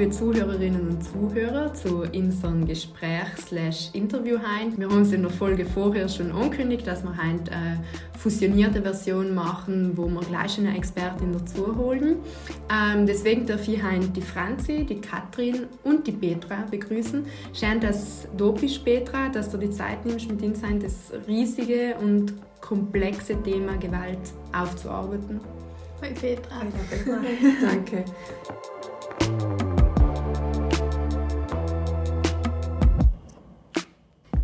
liebe Zuhörerinnen und Zuhörer, zu unserem Gespräch slash Interview heute. Wir haben es in der Folge vorher schon angekündigt, dass wir heute eine fusionierte Version machen, wo wir gleich eine Expertin dazu holen. Ähm, deswegen darf ich heute die Franzi, die Katrin und die Petra begrüßen. Schön, dass du bist, Petra, dass du die Zeit nimmst, mit uns das riesige und komplexe Thema Gewalt aufzuarbeiten. Hoi Petra. Danke.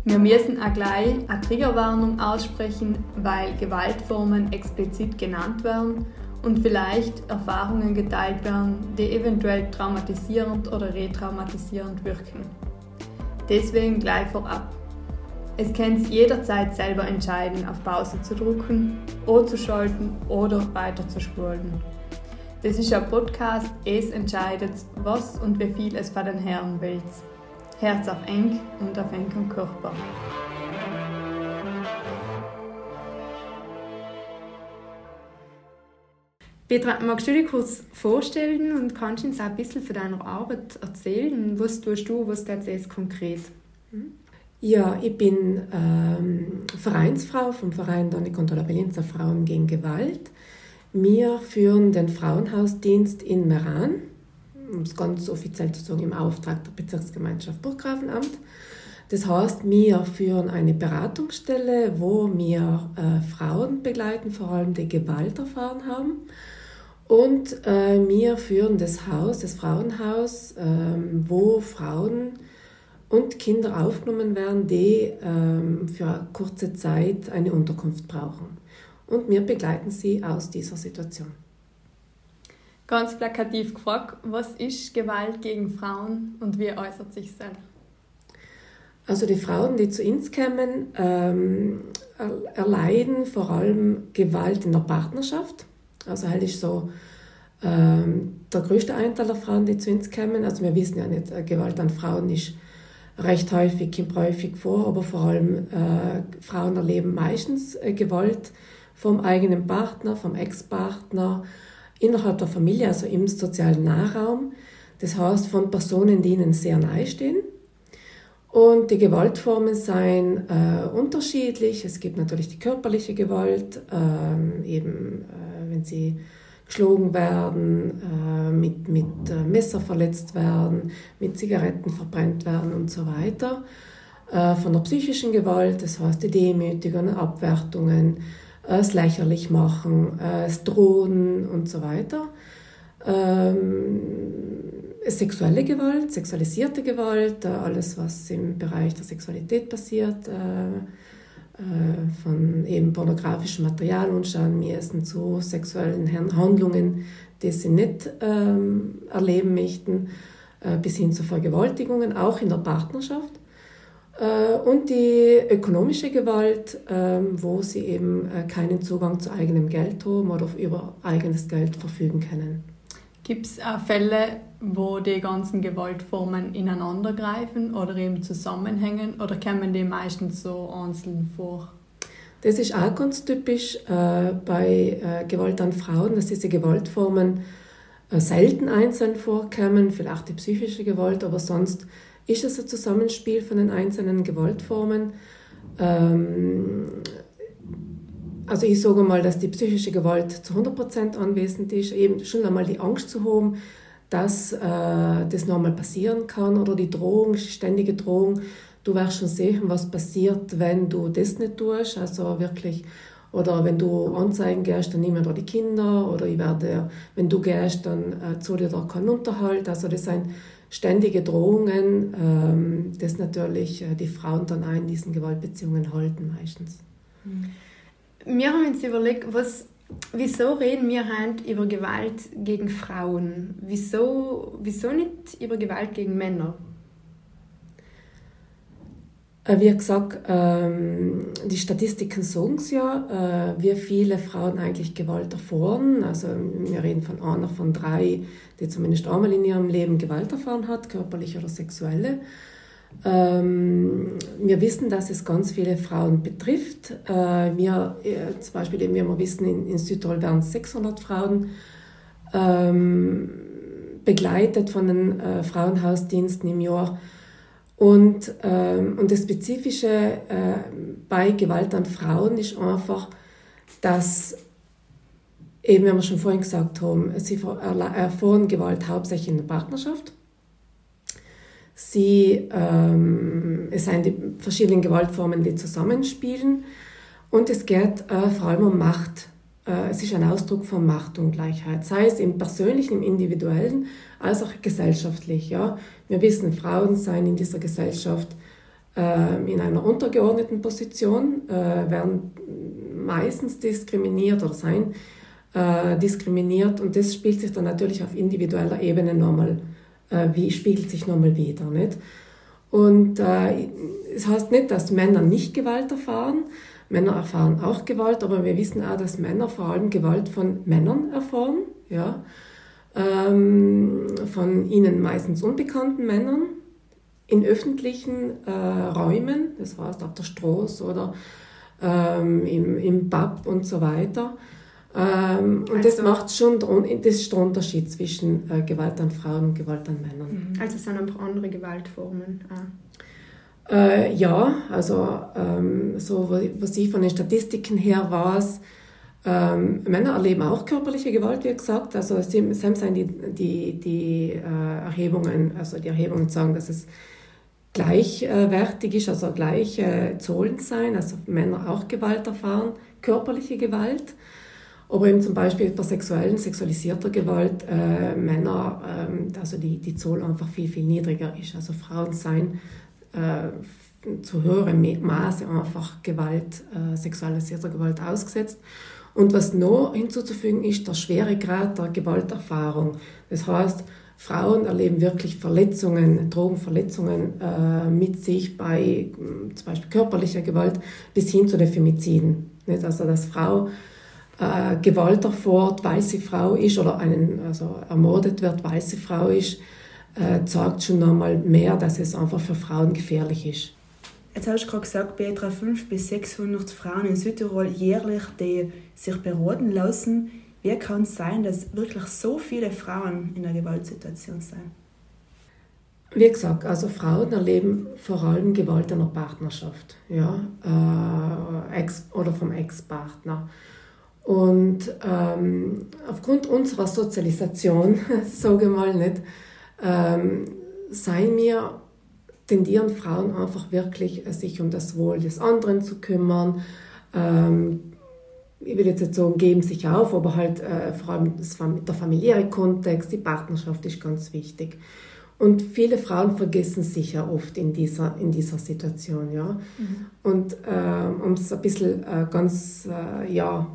Wir müssen auch gleich eine Triggerwarnung aussprechen, weil Gewaltformen explizit genannt werden und vielleicht Erfahrungen geteilt werden, die eventuell traumatisierend oder retraumatisierend wirken. Deswegen gleich vorab. Es kann jederzeit selber entscheiden, auf Pause zu drücken, O zu schalten oder weiter zu spulen. Das ist ein Podcast, es entscheidet, was und wie viel es von den Herren will. Herz auf eng und auf engem Körper. Petra, magst du dich kurz vorstellen und kannst uns auch ein bisschen von deiner Arbeit erzählen? Was tust du, was tut jetzt konkret? Ja, ich bin ähm, Vereinsfrau vom Verein contra la Frauen gegen Gewalt. Wir führen den Frauenhausdienst in Meran um es ganz offiziell zu sagen, im Auftrag der Bezirksgemeinschaft Burggrafenamt. Das heißt, wir führen eine Beratungsstelle, wo wir äh, Frauen begleiten, vor allem die Gewalt erfahren haben. Und äh, wir führen das Haus, das Frauenhaus, äh, wo Frauen und Kinder aufgenommen werden, die ähm, für kurze Zeit eine Unterkunft brauchen. Und wir begleiten sie aus dieser Situation. Ganz plakativ gefragt, was ist Gewalt gegen Frauen und wie äußert sich das? Also die Frauen, die zu uns kommen, ähm, erleiden vor allem Gewalt in der Partnerschaft. Also halt ist so ähm, der größte Anteil der Frauen, die zu uns kommen. Also wir wissen ja nicht, äh, Gewalt an Frauen ist recht häufig, kommt häufig vor, aber vor allem äh, Frauen erleben meistens äh, Gewalt vom eigenen Partner, vom Ex-Partner, innerhalb der Familie, also im sozialen Nahraum. Das heißt von Personen, die ihnen sehr nahe stehen. Und die Gewaltformen seien äh, unterschiedlich. Es gibt natürlich die körperliche Gewalt, äh, eben äh, wenn sie geschlagen werden, äh, mit, mit äh, Messer verletzt werden, mit Zigaretten verbrennt werden und so weiter. Äh, von der psychischen Gewalt, das heißt die Demütigungen, Abwertungen, es lächerlich machen, es drohen und so weiter. Ähm, sexuelle Gewalt, sexualisierte Gewalt, äh, alles, was im Bereich der Sexualität passiert, äh, äh, von eben pornografischem Material anschauen müssen zu sexuellen Handlungen, die sie nicht ähm, erleben möchten, äh, bis hin zu Vergewaltigungen, auch in der Partnerschaft. Äh, und die ökonomische Gewalt, ähm, wo sie eben äh, keinen Zugang zu eigenem Geld haben oder über eigenes Geld verfügen können. Gibt es auch Fälle, wo die ganzen Gewaltformen ineinandergreifen oder eben zusammenhängen oder kommen die meistens so einzeln vor? Das ist auch ganz typisch äh, bei äh, Gewalt an Frauen, dass diese Gewaltformen äh, selten einzeln vorkommen, vielleicht die psychische Gewalt, aber sonst ist es ein Zusammenspiel von den einzelnen Gewaltformen. Ähm, also ich sage mal, dass die psychische Gewalt zu 100% anwesend ist, eben schon einmal die Angst zu haben, dass äh, das nochmal passieren kann oder die Drohung, ständige Drohung, du wirst schon sehen, was passiert, wenn du das nicht tust, also wirklich, oder wenn du anzeigen gehst, dann nehmen da die Kinder, oder ich werde, wenn du gehst, dann äh, zahle ich da keinen Unterhalt, also das sind ständige Drohungen, ähm, das natürlich äh, die Frauen dann auch in diesen Gewaltbeziehungen halten meistens. Wir haben uns überlegt, was, wieso reden wir heute über Gewalt gegen Frauen? Wieso, wieso nicht über Gewalt gegen Männer? Äh, wie gesagt, ähm, die Statistiken sagen es ja, äh, wie viele Frauen eigentlich Gewalt erfahren. Also wir reden von einer von drei, die zumindest einmal in ihrem Leben Gewalt erfahren hat, körperliche oder sexuelle. Ähm, wir wissen, dass es ganz viele Frauen betrifft. Äh, wir, zum Beispiel, wie wir wissen, in, Südtirol werden es 600 Frauen ähm, begleitet von den Frauenhausdiensten im Jahr. Und, ähm, und das Spezifische äh, bei Gewalt an Frauen ist einfach, dass eben, wie wir schon vorhin gesagt haben, sie erfahren Gewalt hauptsächlich in der Partnerschaft. Sie, ähm, es sind die verschiedenen Gewaltformen, die zusammenspielen. Und es geht äh, vor allem um Macht. Äh, es ist ein Ausdruck von Machtungleichheit, sei es im persönlichen, im individuellen, als auch gesellschaftlich. Ja? Wir wissen, Frauen seien in dieser Gesellschaft äh, in einer untergeordneten Position, äh, werden meistens diskriminiert oder seien äh, diskriminiert und das spielt sich dann natürlich auf individueller Ebene nochmal, äh, wie spiegelt sich nochmal wieder. Nicht? Und äh, es heißt nicht, dass Männer nicht Gewalt erfahren, Männer erfahren auch Gewalt, aber wir wissen auch, dass Männer vor allem Gewalt von Männern erfahren, ja? Ähm, von ihnen meistens unbekannten Männern in öffentlichen äh, Räumen, das heißt auf der Straße oder ähm, im, im Pub und so weiter. Ähm, und also, das macht schon, das ist der Unterschied zwischen äh, Gewalt an Frauen und Gewalt an Männern. Mhm. Also es sind einfach andere Gewaltformen. Ah. Äh, ja, also ähm, so was ich von den Statistiken her weiß, ähm, Männer erleben auch körperliche Gewalt, wie gesagt. Also sind die, die, die äh, Erhebungen, also die Erhebungen sagen, dass es gleichwertig ist, also gleiche Zollen sein, also Männer auch Gewalt erfahren, körperliche Gewalt. Aber eben zum Beispiel bei sexuellen, sexualisierter Gewalt äh, Männer, ähm, also die, die Zoll einfach viel, viel niedriger ist. Also Frauen seien äh, zu höherem Maße einfach Gewalt, äh, sexualisierter Gewalt ausgesetzt. Und was noch hinzuzufügen ist, der schwere Grad der Gewalterfahrung. Das heißt, Frauen erleben wirklich Verletzungen, Drogenverletzungen äh, mit sich bei zum Beispiel körperlicher Gewalt bis hin zu den Femiziden. Nicht? Also dass Frau äh, Gewalt erfährt, weil sie Frau ist oder einen, also ermordet wird, weil sie Frau ist, äh, zeigt schon einmal mehr, dass es einfach für Frauen gefährlich ist. Jetzt hast du gerade gesagt, Petra, 500 bis 600 Frauen in Südtirol jährlich, die sich beraten lassen. Wie kann es sein, dass wirklich so viele Frauen in einer Gewaltsituation sind? Wie gesagt, also Frauen erleben vor allem Gewalt in der Partnerschaft ja, äh, ex oder vom Ex-Partner. Und ähm, aufgrund unserer Sozialisation, sage ich mal nicht, ähm, sei mir tendieren Frauen einfach wirklich, äh, sich um das Wohl des anderen zu kümmern. Ähm, ich will jetzt nicht sagen, geben sich auf, aber halt äh, vor allem das, der familiäre Kontext, die Partnerschaft ist ganz wichtig. Und viele Frauen vergessen sich ja oft in dieser, in dieser Situation. Ja? Mhm. Und äh, um es ein bisschen äh, ganz äh, ja,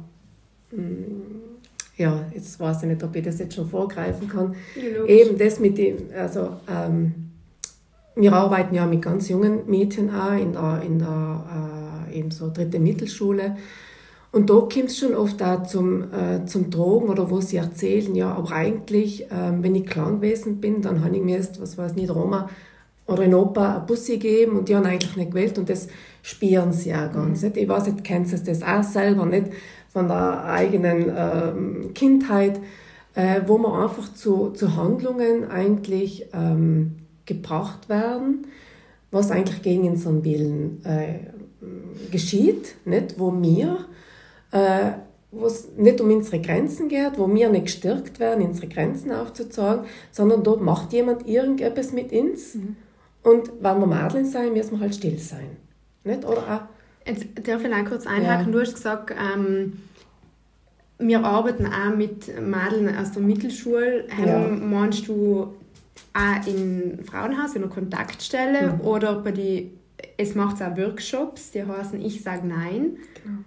ja, jetzt weiß ich nicht, ob ich das jetzt schon vorgreifen kann. Ja, Eben das mit dem, also ähm, wir arbeiten ja mit ganz jungen Mädchen auch in der, in der äh, eben so dritte Mittelschule. Und da kommt es schon oft auch zum, äh, zum Drogen oder wo sie erzählen, ja, aber eigentlich, äh, wenn ich klang gewesen bin, dann habe ich mir jetzt, was weiß nicht, Roma oder in Opa eine Bussi gegeben und die haben eigentlich nicht gewählt und das spüren sie auch ganz. Mhm. Nicht? Ich weiß nicht, kennst du das auch selber nicht? Von der eigenen ähm, Kindheit, äh, wo man einfach zu, zu Handlungen eigentlich ähm, gebracht werden, was eigentlich gegen unseren Willen äh, geschieht, nicht? wo wir, äh, wo es nicht um unsere Grenzen geht, wo wir nicht gestärkt werden, unsere Grenzen aufzuzeigen, sondern dort macht jemand irgendetwas mit uns mhm. und wenn wir Mädchen sein, müssen wir halt still sein. Nicht? Oder Jetzt darf ich kurz einhaken. Ja. Du hast gesagt, ähm, wir arbeiten auch mit Mädeln aus der Mittelschule. Ähm, ja. Meinst du auch im Frauenhaus, in einer Kontaktstelle mhm. oder bei die, es macht auch Workshops, die heißen Ich sage Nein. Genau.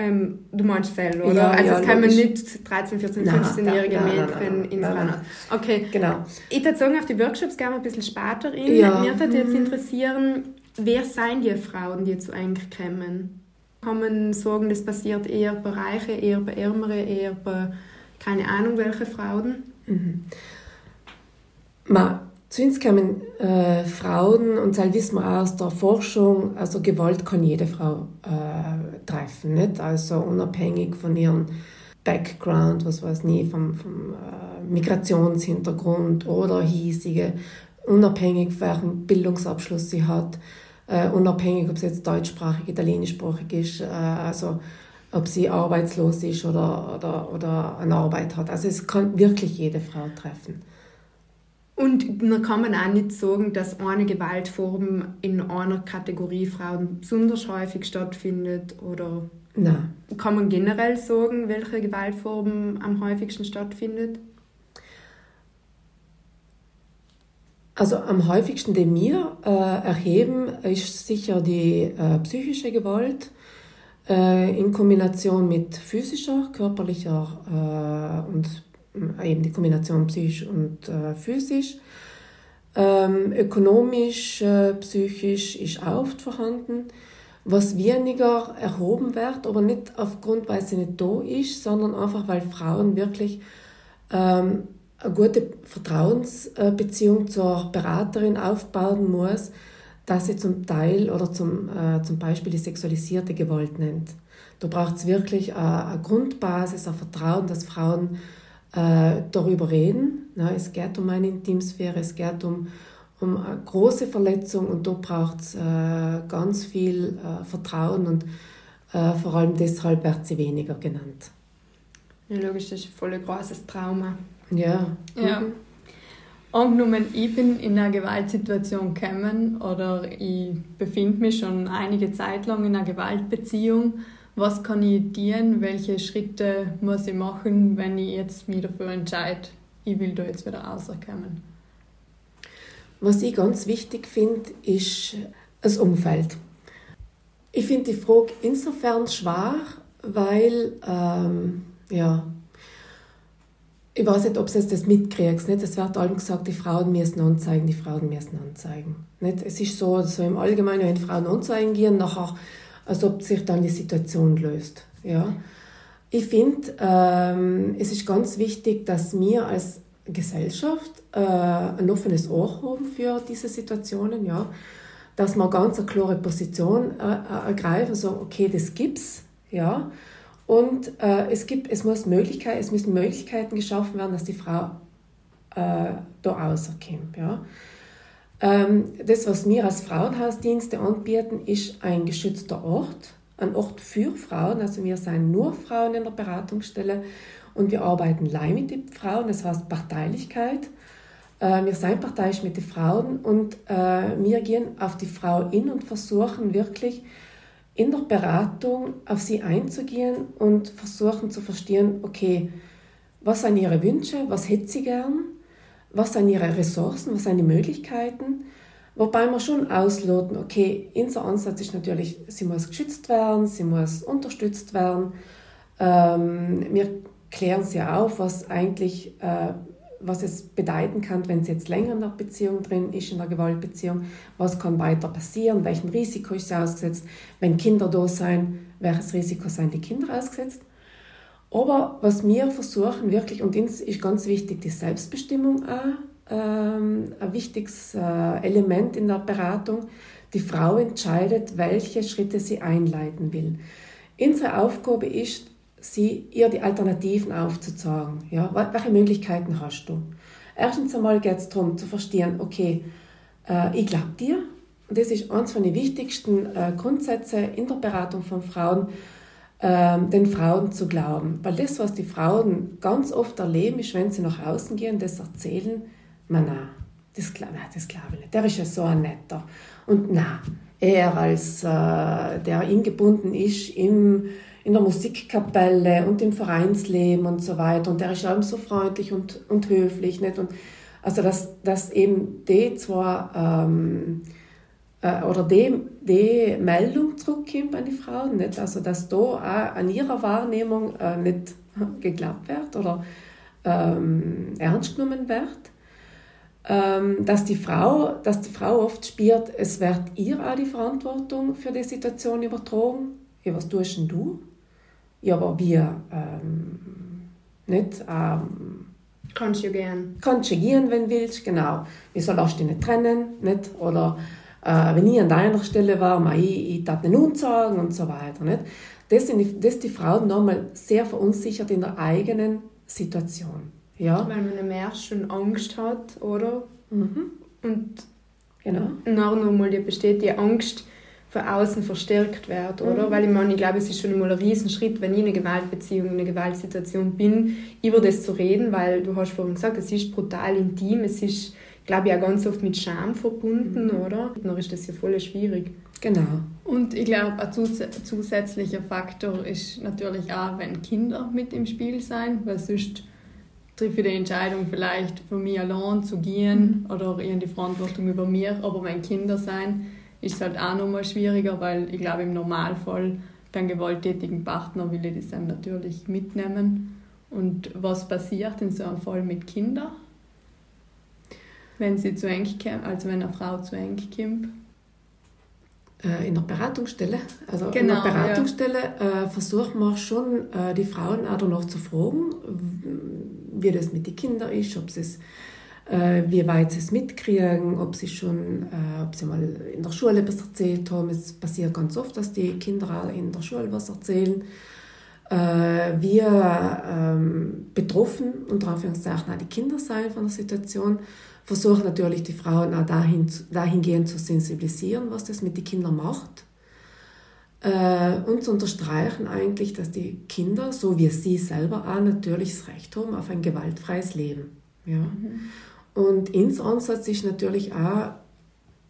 Ähm, du meinst selber, oder? Ja, also ja, es kann man nicht 13, 14, 15-jährige Mädchen ins Frauenhaus. Okay. Genau. Ich würde sagen, auf die Workshops gerne ein bisschen später in. Ja. Mir würde jetzt mhm. interessieren, wer sind die Frauen, die zu eigentlich kommen? Kann man sagen, das passiert eher bei Reichen, eher bei Ärmeren, eher bei keine Ahnung welche Frauen? Mhm. Ma, zu uns kommen äh, Frauen, und das wissen wir aus der Forschung, also Gewalt kann jede Frau äh, treffen, nicht? also unabhängig von ihrem Background, was weiß nie, vom, vom äh, Migrationshintergrund oder hiesige, unabhängig welchen Bildungsabschluss sie hat, äh, unabhängig ob sie jetzt deutschsprachig, italienischsprachig ist, äh, also ob sie arbeitslos ist oder, oder, oder eine Arbeit hat. Also es kann wirklich jede Frau treffen. Und dann kann man auch nicht sagen, dass eine Gewaltform in einer Kategorie Frauen besonders häufig stattfindet oder Nein. kann man generell sagen, welche Gewaltform am häufigsten stattfindet? Also am häufigsten, den wir äh, erheben, ist sicher die äh, psychische Gewalt äh, in Kombination mit physischer, körperlicher äh, und eben die Kombination psychisch und äh, physisch. Ähm, ökonomisch, äh, psychisch ist auch oft vorhanden. Was weniger erhoben wird, aber nicht aufgrund, weil sie nicht da ist, sondern einfach, weil Frauen wirklich ähm, eine gute Vertrauensbeziehung zur Beraterin aufbauen muss, dass sie zum Teil oder zum, äh, zum Beispiel die sexualisierte Gewalt nennt. Da braucht es wirklich eine, eine Grundbasis, ein Vertrauen, dass Frauen äh, darüber reden. Na, es geht um eine Intimsphäre, es geht um, um eine große Verletzung und da braucht es äh, ganz viel äh, Vertrauen und äh, vor allem deshalb wird sie weniger genannt. Ja, logisch, das ist ein voll großes Trauma. Ja. ja. Mhm. Angenommen, ich bin in einer Gewaltsituation gekommen oder ich befinde mich schon einige Zeit lang in einer Gewaltbeziehung was kann ich tun, welche Schritte muss ich machen, wenn ich jetzt mich dafür entscheide, ich will da jetzt wieder rauskommen. Was ich ganz wichtig finde, ist das Umfeld. Ich finde die Frage insofern schwer, weil, ähm, ja, ich weiß nicht, ob du das mitkriegst. Nicht? Es wird allem gesagt, die Frauen müssen anzeigen, die Frauen müssen anzeigen. Nicht? Es ist so, so im Allgemeinen, wenn Frauen anzeigen gehen, nachher als ob sich dann die Situation löst. Ja. Ich finde, ähm, es ist ganz wichtig, dass wir als Gesellschaft äh, ein offenes Ohr haben für diese Situationen, ja. dass wir ganz eine klare Position äh, äh ergreifen, so okay, das gibt's, ja. Und äh, es gibt, es muss Möglichkeit, es müssen Möglichkeiten geschaffen werden, dass die Frau äh, da rauskommt, ja. Ähm, das, was wir als Frauenhausdienste anbieten, ist ein geschützter Ort, ein Ort für Frauen. Also wir sind nur Frauen in der Beratungsstelle und wir arbeiten allein mit den Frauen, das heißt Parteilichkeit. Äh, wir sind parteiisch mit den Frauen und äh, wir gehen auf die Frau in und versuchen wirklich in der Beratung auf sie einzugehen und versuchen zu verstehen, okay, was sind ihre Wünsche, was hätte sie gern, was sind ihre Ressourcen, was sind die Möglichkeiten. Wobei wir schon ausloten, okay, unser Ansatz ist natürlich, sie muss geschützt werden, sie muss unterstützt werden. Ähm, wir klären sie auf, was eigentlich, äh, was es bedeuten kann, wenn sie jetzt länger in der Beziehung drin ist, in der Gewaltbeziehung, was kann weiter passieren, welchem Risiko ist sie ausgesetzt, wenn Kinder da sein, welches Risiko sind die Kinder ausgesetzt. Aber was wir versuchen wirklich, und das ist ganz wichtig, die Selbstbestimmung auch, ähm, ein wichtiges äh, Element in der Beratung. Die Frau entscheidet, welche Schritte sie einleiten will. Unsere Aufgabe ist, sie, ihr die Alternativen aufzuzeigen. Ja? Welche Möglichkeiten hast du? Erstens einmal geht es darum zu verstehen, okay, äh, ich glaube dir. Das ist eines von den wichtigsten äh, Grundsätze in der Beratung von Frauen, ähm, den Frauen zu glauben. Weil das, was die Frauen ganz oft erleben, ist, wenn sie nach außen gehen, das erzählen, man, nein, das, nein, das glaube ich nicht. Der ist ja so ein netter. Und nein, er als äh, der eingebunden ist im, in der Musikkapelle und im Vereinsleben und so weiter. Und der ist allem so freundlich und, und höflich. Nicht? Und also, dass, dass eben die zwar ähm, äh, oder die, die Meldung zurückkommt an die Frauen, nicht? also dass da auch an ihrer Wahrnehmung äh, nicht geglaubt wird oder ähm, ernst genommen wird. Ähm, dass, die Frau, dass die Frau oft spürt, es wird ihr auch die Verantwortung für die Situation übertragen. Ja, was tust denn du? Ja, aber wir ähm, nicht. Ähm, du gehen, wenn du willst, genau. Lässt du dich nicht trennen? Nicht? Oder äh, wenn ich an deiner Stelle war, mei, ich, ich darf nicht unsagen und so weiter. Nicht? Das sind die, das die Frauen nochmal sehr verunsichert in der eigenen Situation. Ja. Weil man im erst schon Angst hat, oder? Mhm. Und Genau. nachher nochmal die besteht die Angst von außen verstärkt wird, oder? Mhm. Weil ich meine, ich glaube, es ist schon einmal ein Riesenschritt, wenn ich in einer Gewaltbeziehung, in einer Gewaltsituation bin, über das zu reden, weil du hast vorhin gesagt, es ist brutal intim, es ist, glaube ich, auch ganz oft mit Scham verbunden, Mhm. oder? Dann ist das ja voll schwierig. Genau. Und ich glaube, ein zus zusätzlicher Faktor ist natürlich auch, wenn Kinder mit im Spiel sein, weil sonst treffe ich die Entscheidung vielleicht von mir allein zu gehen oder ich habe die Verantwortung über mir, aber wenn Kinder sein, ist es halt auch nochmal schwieriger, weil ich glaube im Normalfall beim gewalttätigen Partner will ich das dann natürlich mitnehmen. Und was passiert in so einem Fall mit Kindern? Wenn sie zu eng kommt, also wenn eine Frau zu eng kommt? Äh, in der Beratungsstelle. Also Genau, in der Beratungsstelle äh, versuchen wir schon, äh, die Frauen auch danach zu fragen, wie das mit den Kindern ist, ob sie es, äh, wie weit sie es mitkriegen, ob sie schon, äh, ob sie mal in der Schule etwas erzählt haben. Es passiert ganz oft, dass die Kinder in der Schule was erzählen. Äh, wir ähm, betroffen, unter Anführungszeichen auch die Kinder sein von der Situation, versuchen natürlich die Frauen auch dahin, dahingehend zu sensibilisieren, was das mit den Kindern macht. Äh, und zu unterstreichen eigentlich, dass die Kinder, so wie sie selber auch, natürlich das Recht haben auf ein gewaltfreies Leben. Ja. Und ins Ansatz ist natürlich auch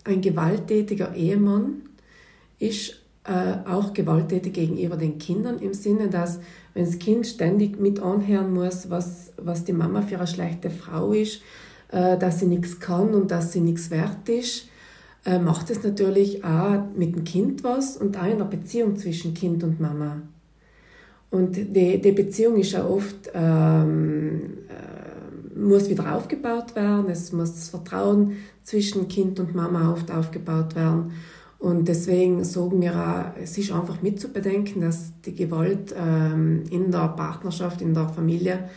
ein gewalttätiger Ehemann ist äh, auch gewalttätig gegenüber den Kindern im Sinne, dass wenn das Kind ständig mit anhören muss, was, was die Mama für eine schlechte Frau ist, äh, dass sie nichts kann und dass sie nichts wert ist, äh, macht es natürlich auch mit dem Kind was und auch in der Beziehung zwischen Kind und Mama. Und die, die Beziehung ist ja oft, ähm, äh, muss wieder aufgebaut werden, es muss das Vertrauen zwischen Kind und Mama oft aufgebaut werden. Und deswegen sagen wir auch, es ist einfach mitzubedenken, dass die Gewalt ähm, in der Partnerschaft, in der Familie,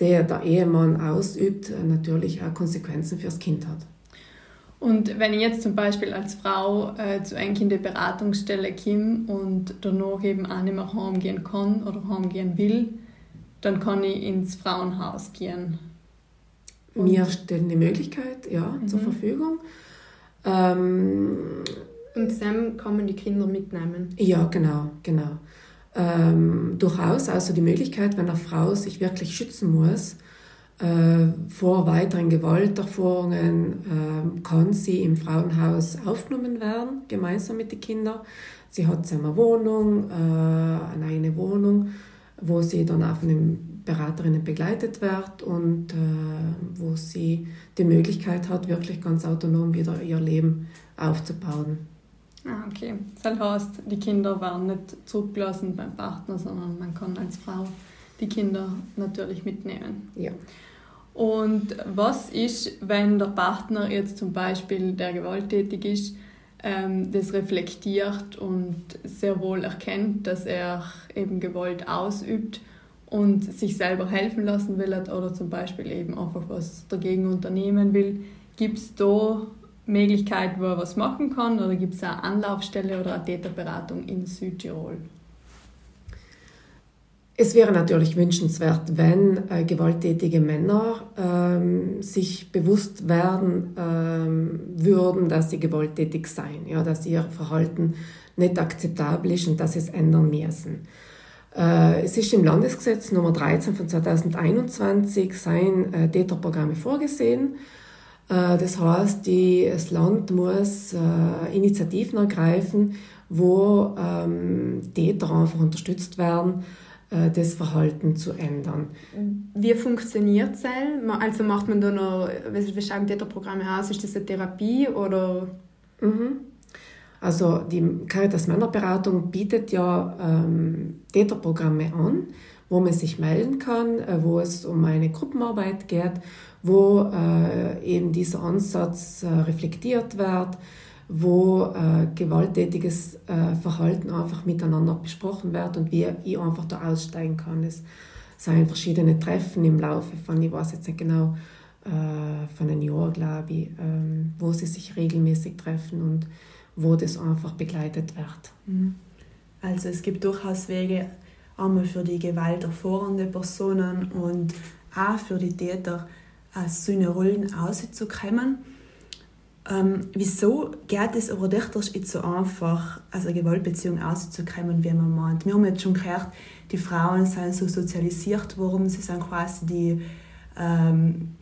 der der Ehemann ausübt, natürlich auch Konsequenzen fürs Kind hat. Und wenn ich jetzt zum Beispiel als Frau äh, zu einem in die Beratungsstelle komme und danach eben auch nicht mehr heimgehen kann oder heimgehen will, dann kann ich ins Frauenhaus gehen. Und- Wir stellen die Möglichkeit ja, zur Mhm. Verfügung. Ähm, Und Sam kann man die Kinder mitnehmen. Ja, genau, genau. Ähm, durchaus also die Möglichkeit, wenn eine Frau sich wirklich schützen muss äh, vor weiteren Gewalterfahrungen, äh, kann sie im Frauenhaus aufgenommen werden, gemeinsam mit den Kindern. Sie hat eine Wohnung, äh, eine eigene Wohnung, wo sie dann von den Beraterinnen begleitet wird und äh, wo sie die Möglichkeit hat, wirklich ganz autonom wieder ihr Leben aufzubauen. Ah, okay. Das heißt, die Kinder werden nicht zurückgelassen beim Partner, sondern man kann als Frau die Kinder natürlich mitnehmen. Ja. Und was ist, wenn der Partner jetzt zum Beispiel, der gewalttätig ist, ähm, das reflektiert und sehr wohl erkennt, dass er eben Gewalt ausübt und sich selber helfen lassen will oder zum Beispiel eben einfach was dagegen unternehmen will? Gibt es da Möglichkeit, wo er was machen kann oder gibt es eine Anlaufstelle oder eine Täterberatung in Südtirol? Es wäre natürlich wünschenswert, wenn äh, gewalttätige Männer ähm, sich bewusst werden ähm, würden, dass sie gewalttätig seien, ja, dass ihr Verhalten nicht akzeptabel ist und dass sie es ändern müssen. Äh, es ist im Landesgesetz Nummer 13 von 2021 sein äh, Täterprogramme vorgesehen. Äh, das heißt, die, das Land muss äh, Initiativen ergreifen, wo ähm, Täter einfach unterstützt werden, äh, das Verhalten zu ändern. Wie funktioniert es? Also macht man da noch, wie schauen Täterprogramme aus? Ist das eine Therapie oder? Mhm. Also die Caritas Männerberatung bietet ja ähm, Täterprogramme an, wo man sich melden kann, äh, wo es um eine Gruppenarbeit geht, wo äh, eben dieser Ansatz äh, reflektiert wird, wo äh, gewalttätiges äh, Verhalten einfach miteinander besprochen wird und wie ich einfach da aussteigen kann. Es seien verschiedene Treffen im Laufe von, ich weiß jetzt nicht genau, äh, von einem Jahr, glaube ich, ähm, wo sie sich regelmäßig treffen und wo das einfach begleitet wird. Also es gibt durchaus Wege, einmal für die Gewalt erfahrene Personen und auch für die Täter aus so eine Rollen auszukommen. Ähm, wieso geht es aber doch nicht so einfach, aus einer Gewaltbeziehung auszukommen, wie man meint? Wir haben jetzt schon gehört, die Frauen sind so sozialisiert worden, sie sind quasi die, ähm,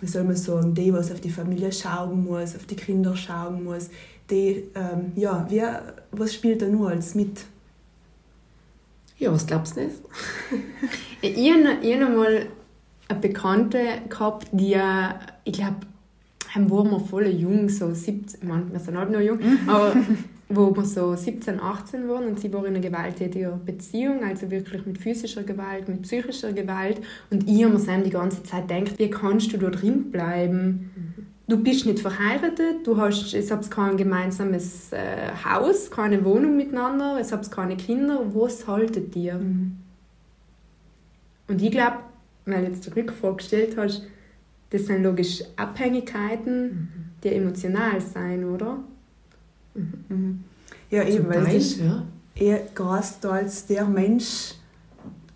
wie soll man sagen, die, was auf die Familie schauen muss, auf die Kinder schauen muss, die, ähm, ja, wer, was spielt da nur als mit? Ja, was glaubst du nicht? ich habe mal eine Bekannte gehabt, die, ich glaube, haben waren wir voll jung, so 17, man, wir sind halt noch jung, mhm. aber wo wir so 17, 18 waren und sie war in einer gewalttätigen Beziehung, also wirklich mit physischer Gewalt, mit psychischer Gewalt und ich habe mir die ganze Zeit gedacht, wie kannst du da drin bleiben? Du bist nicht verheiratet, du hast, es habt kein gemeinsames äh, Haus, keine Wohnung miteinander, es habt keine Kinder, was haltet ihr? Mhm. Und ich glaube, weil du jetzt die Rückfrage gestellt hast, das sind logisch Abhängigkeiten, mhm. die emotional sein, oder? Mhm. mhm. Ja, eben, weil ja. er gerade als der Mensch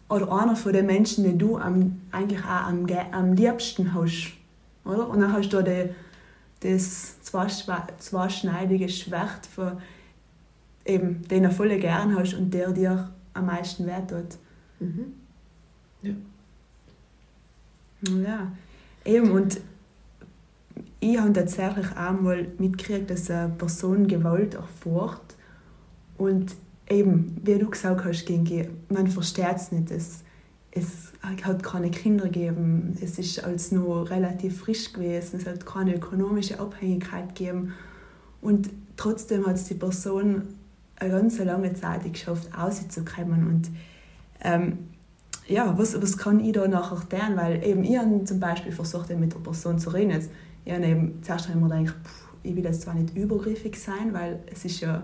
oder einer von den Menschen, den du am, eigentlich auch am, am liebsten hast. Oder? Und dann hast du die, das zweischneidige Schwert, von eben, den du voll gern hast und der dir am meisten wert tut. Mhm. Ja. Ja, eben und ich habe tatsächlich auch mal mitgekriegt, dass eine Person Gewalt erfährt und eben, wie du gesagt hast, man versteht es nicht. Es, es hat keine Kinder gegeben, es ist als nur relativ frisch gewesen, es hat keine ökonomische Abhängigkeit gegeben und trotzdem hat es die Person eine ganz lange Zeit geschafft, auszukommen und ähm, ja, was, was kann ich da nachher tun? Weil eben ich habe zum Beispiel versucht, mit der Person zu reden. Jetzt, ich habe eben, zuerst mir gedacht, pff, ich will jetzt zwar nicht übergriffig sein, weil es ist ja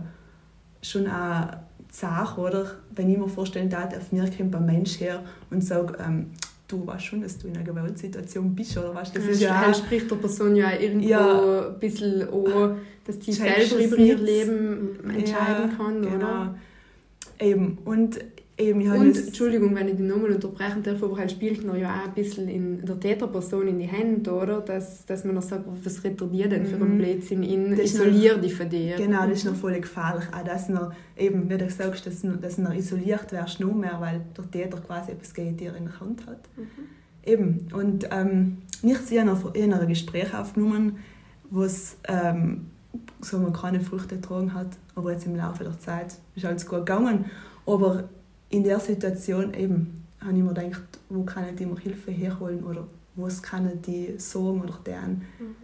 schon eine Sache, oder? Wenn ich mir vorstellen darf, auf mir kommt ein Mensch her und sagt, ähm, du weißt schon, dass du in einer Gewaltsituation bist, oder weißt, das ist ja, ja spricht der Person ja irgendwo ja, ein bisschen an, dass die selber über ihr Leben entscheiden ja, kann, genau. oder? Eben, und Eben, und, Entschuldigung, wenn ich die nochmal unterbrechen darf, aber halt spielt man ja auch ein bisschen in der Täterperson in die Hände, oder? Dass, dass man noch sagt, was rettet ihr denn für einen mhm. Blödsinn in, isolier dich von dir. Genau, das ist noch voll gefährlich. Auch dass noch, eben, wie du sagst, dass, dass noch isoliert wärst, noch mehr, weil der Täter quasi etwas gegen dir in der Hand hat. Mhm. Eben, und ähm, noch in einem Gespräch aufgenommen, wo es ähm, so man keine Früchte getragen hat, aber jetzt im Laufe der Zeit ist alles gut gegangen. Aber in der Situation eben habe ich mir gedacht, wo kann ich mir Hilfe herholen oder was kann die sorgen oder deren, mhm.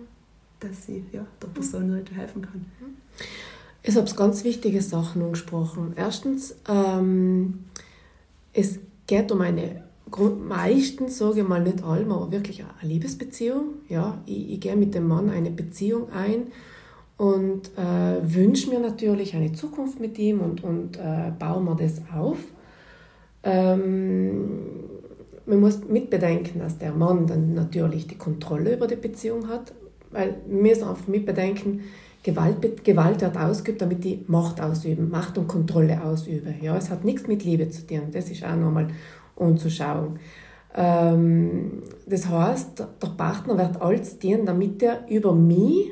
dass ich ja, der Person mhm. helfen kann. Mhm. Ich habe ganz wichtige Sachen angesprochen. Erstens, ähm, es geht um eine meistens, sage ich mal nicht allem, aber wirklich eine Liebesbeziehung. Ja, ich, ich gehe mit dem Mann eine Beziehung ein und äh, wünsche mir natürlich eine Zukunft mit ihm und, und äh, baue mir das auf. Ähm, man muss mitbedenken, dass der Mann dann natürlich die Kontrolle über die Beziehung hat, weil wir müssen einfach mitbedenken, Gewalt, Gewalt wird ausgeübt, damit die Macht ausüben, Macht und Kontrolle ausüben. Ja, es hat nichts mit Liebe zu tun, das ist auch nochmal umzuschauen. Ähm, das heißt, der Partner wird alles tun, damit er über mich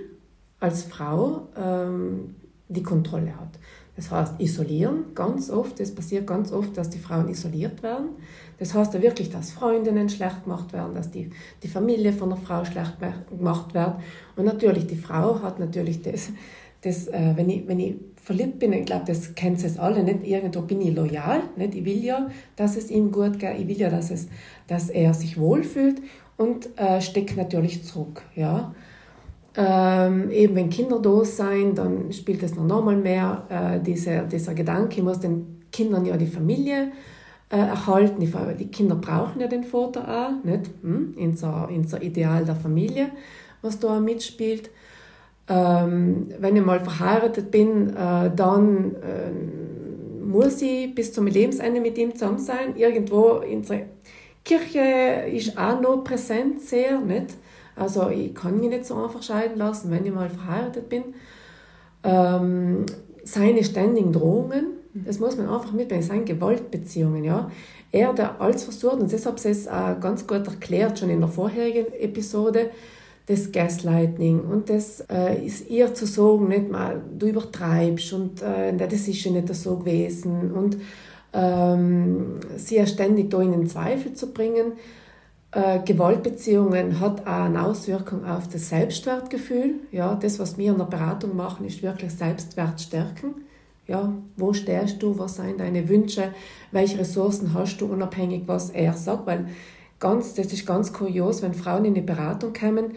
als Frau ähm, die Kontrolle hat. Das heißt isolieren, ganz oft. Es passiert ganz oft, dass die Frauen isoliert werden. Das heißt ja wirklich, dass Freundinnen schlecht gemacht werden, dass die, die Familie von der Frau schlecht gemacht wird. Und natürlich, die Frau hat natürlich das, das äh, wenn, ich, wenn ich verliebt bin, ich glaube, das kennt es alle, nicht irgendwo bin ich loyal, nicht? ich will ja, dass es ihm gut geht, ich will ja, dass, es, dass er sich wohlfühlt und äh, steckt natürlich zurück. Ja? Ähm, eben wenn Kinder da sind, dann spielt es noch nochmal mehr äh, dieser, dieser Gedanke, ich muss den Kindern ja die Familie äh, erhalten. Die, die, Kinder brauchen ja den Vater auch, nicht? Hm? In, so, in so Ideal der Familie, was da mitspielt. Ähm, wenn ich mal verheiratet bin, äh, dann äh, muss ich bis zum Lebensende mit ihm zusammen sein. Irgendwo in der Kirche ist auch noch präsent sehr, nicht? Also ich kann mich nicht so einfach scheiden lassen, wenn ich mal verheiratet bin. Ähm, seine ständigen Drohungen, Das muss man einfach. Es sind Gewaltbeziehungen, ja. Er, der alles versucht, und deshalb ist es äh, ganz gut erklärt, schon in der vorherigen Episode, das Gaslighting und das äh, ist ihr zu sagen, nicht mal, du übertreibst und äh, das ist ja nicht so gewesen und ähm, sie ja ständig da in den Zweifel zu bringen. Äh, Gewaltbeziehungen hat auch eine Auswirkung auf das Selbstwertgefühl. Ja, das, was wir in der Beratung machen, ist wirklich Selbstwert stärken. Ja, wo stehst du? Was sind deine Wünsche? Welche Ressourcen hast du, unabhängig was er sagt? Weil ganz, das ist ganz kurios, wenn Frauen in die Beratung kommen,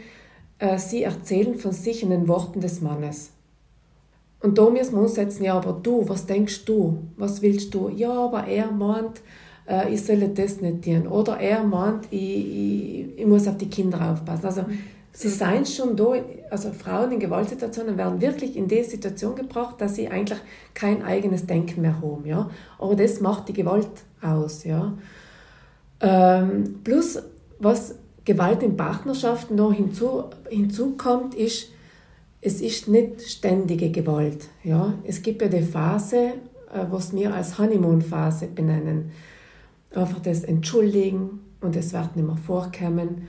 äh, sie erzählen von sich in den Worten des Mannes. Und da müssen wir uns setzen, ja, aber du, was denkst du? Was willst du? Ja, aber er meint, äh, ich soll das nicht tun. Oder er meint, ich, ich, ich muss auf die Kinder aufpassen. Also, mhm. sie seien schon da, also Frauen in Gewaltsituationen werden wirklich in die Situation gebracht, dass sie eigentlich kein eigenes Denken mehr haben. Ja? Aber das macht die Gewalt aus. Ja? Ähm, plus, was Gewalt in Partnerschaften noch hinzu, hinzukommt, ist, es ist nicht ständige Gewalt. Ja? Es gibt ja die Phase, äh, was wir als Honeymoon-Phase benennen. Einfach das Entschuldigen und es wird nicht mehr vorkommen.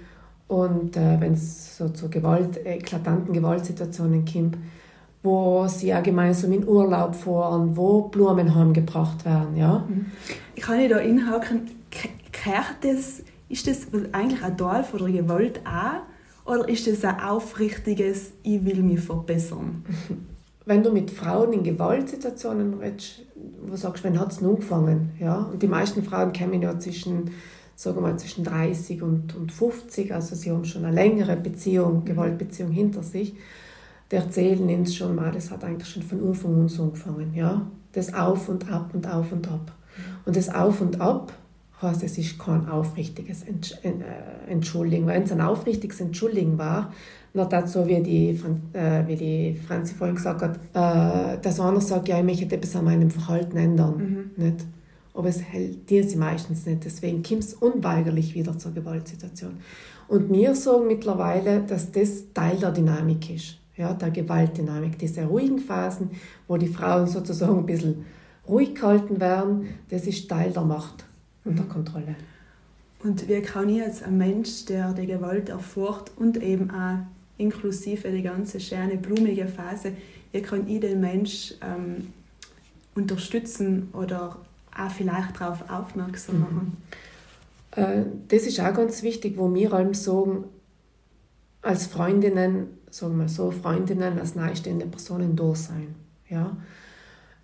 Und äh, wenn es so zu Gewalt, eklatanten Gewaltsituationen kommt, wo sie auch gemeinsam in Urlaub fahren, wo Blumen heimgebracht werden. Ja? Mhm. Ich kann da inhaken, kehrt das, ist das eigentlich ein Teil von der Gewalt auch? Oder ist das ein aufrichtiges, ich will mich verbessern? Wenn du mit Frauen in Gewaltsituationen redest, wo sagst, wann hat es angefangen? Ja? Und die meisten Frauen kommen ja zwischen, sagen mal, zwischen 30 und, und 50, also sie haben schon eine längere Beziehung, Gewaltbeziehung hinter sich. Die erzählen uns schon mal, das hat eigentlich schon von Anfang an so angefangen. Ja? Das Auf und Ab und Auf und Ab. Und das Auf und Ab heißt, es ist kein aufrichtiges äh, Entschuldigen. Wenn es ein aufrichtiges Entschuldigen war, dann dazu, wie die, äh, wie die Franzi vorhin gesagt hat, äh, dass einer sagt, ja, ich möchte etwas an meinem Verhalten ändern. Mhm. Nicht? Aber es hält dir sie meistens nicht. Deswegen kommt es unweigerlich wieder zur Gewaltsituation. Und wir sagen mittlerweile, dass das Teil der Dynamik ist, ja, der Gewaltdynamik. Diese ruhigen Phasen, wo die Frauen sozusagen ein bisschen ruhig gehalten werden, das ist Teil der Macht unter Kontrolle. Und wie kann ich als ein Mensch, der die Gewalt erfährt und eben auch inklusive die ganze schöne, blumige Phase, wie kann ich den Mensch ähm, unterstützen oder auch vielleicht darauf aufmerksam mhm. machen? Äh, das ist auch ganz wichtig, wo wir allem sagen, als Freundinnen, sagen wir so, Freundinnen, als nahestehende Personen da sein. Ja?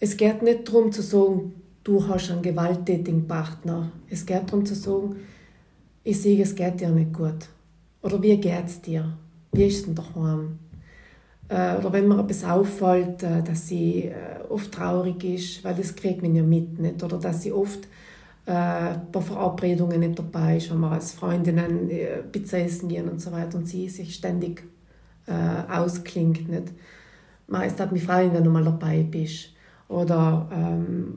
Es geht nicht darum zu sagen, du hast einen gewalttätigen Partner. Es geht darum zu sagen, ich sehe, es geht dir nicht gut. Oder wie geht es dir? Wie ist es denn daheim? Äh, oder wenn mir etwas auffällt, äh, dass sie äh, oft traurig ist, weil das kriegt man ja mit, nicht? Oder dass sie oft bei Verabredungen nicht dabei ist, wenn wir als Freundinnen Pizza essen gehen und so weiter und sie sich ständig ausklingt, nicht? Meist hat meine Freundin, wenn du mal dabei bist. Oder ähm,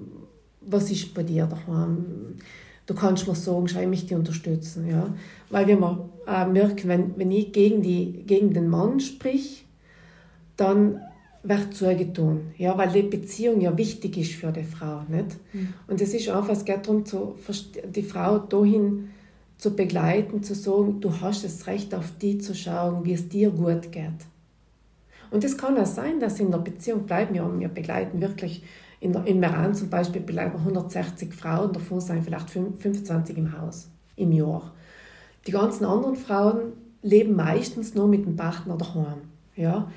was ist bei dir daheim? Du kannst mir sagen, schau, ich mich die unterstützen. Ja? Weil wir mal, äh, merken, wenn, wenn ich gegen, die, gegen den Mann sprich, dann wird zugetan. Ja? Weil die Beziehung ja wichtig ist für die Frau. Nicht? Mhm. Und es ist einfach, es geht darum, zu, die Frau dahin zu begleiten, zu sagen, du hast das Recht, auf die zu schauen, wie es dir gut geht. Und es kann auch sein, dass in der Beziehung bleiben. Ja, wir begleiten wirklich in, der, in Meran zum Beispiel bleiben 160 Frauen, davon sind vielleicht 25 im Haus im Jahr. Die ganzen anderen Frauen leben meistens nur mit dem Partner daheim. Ja?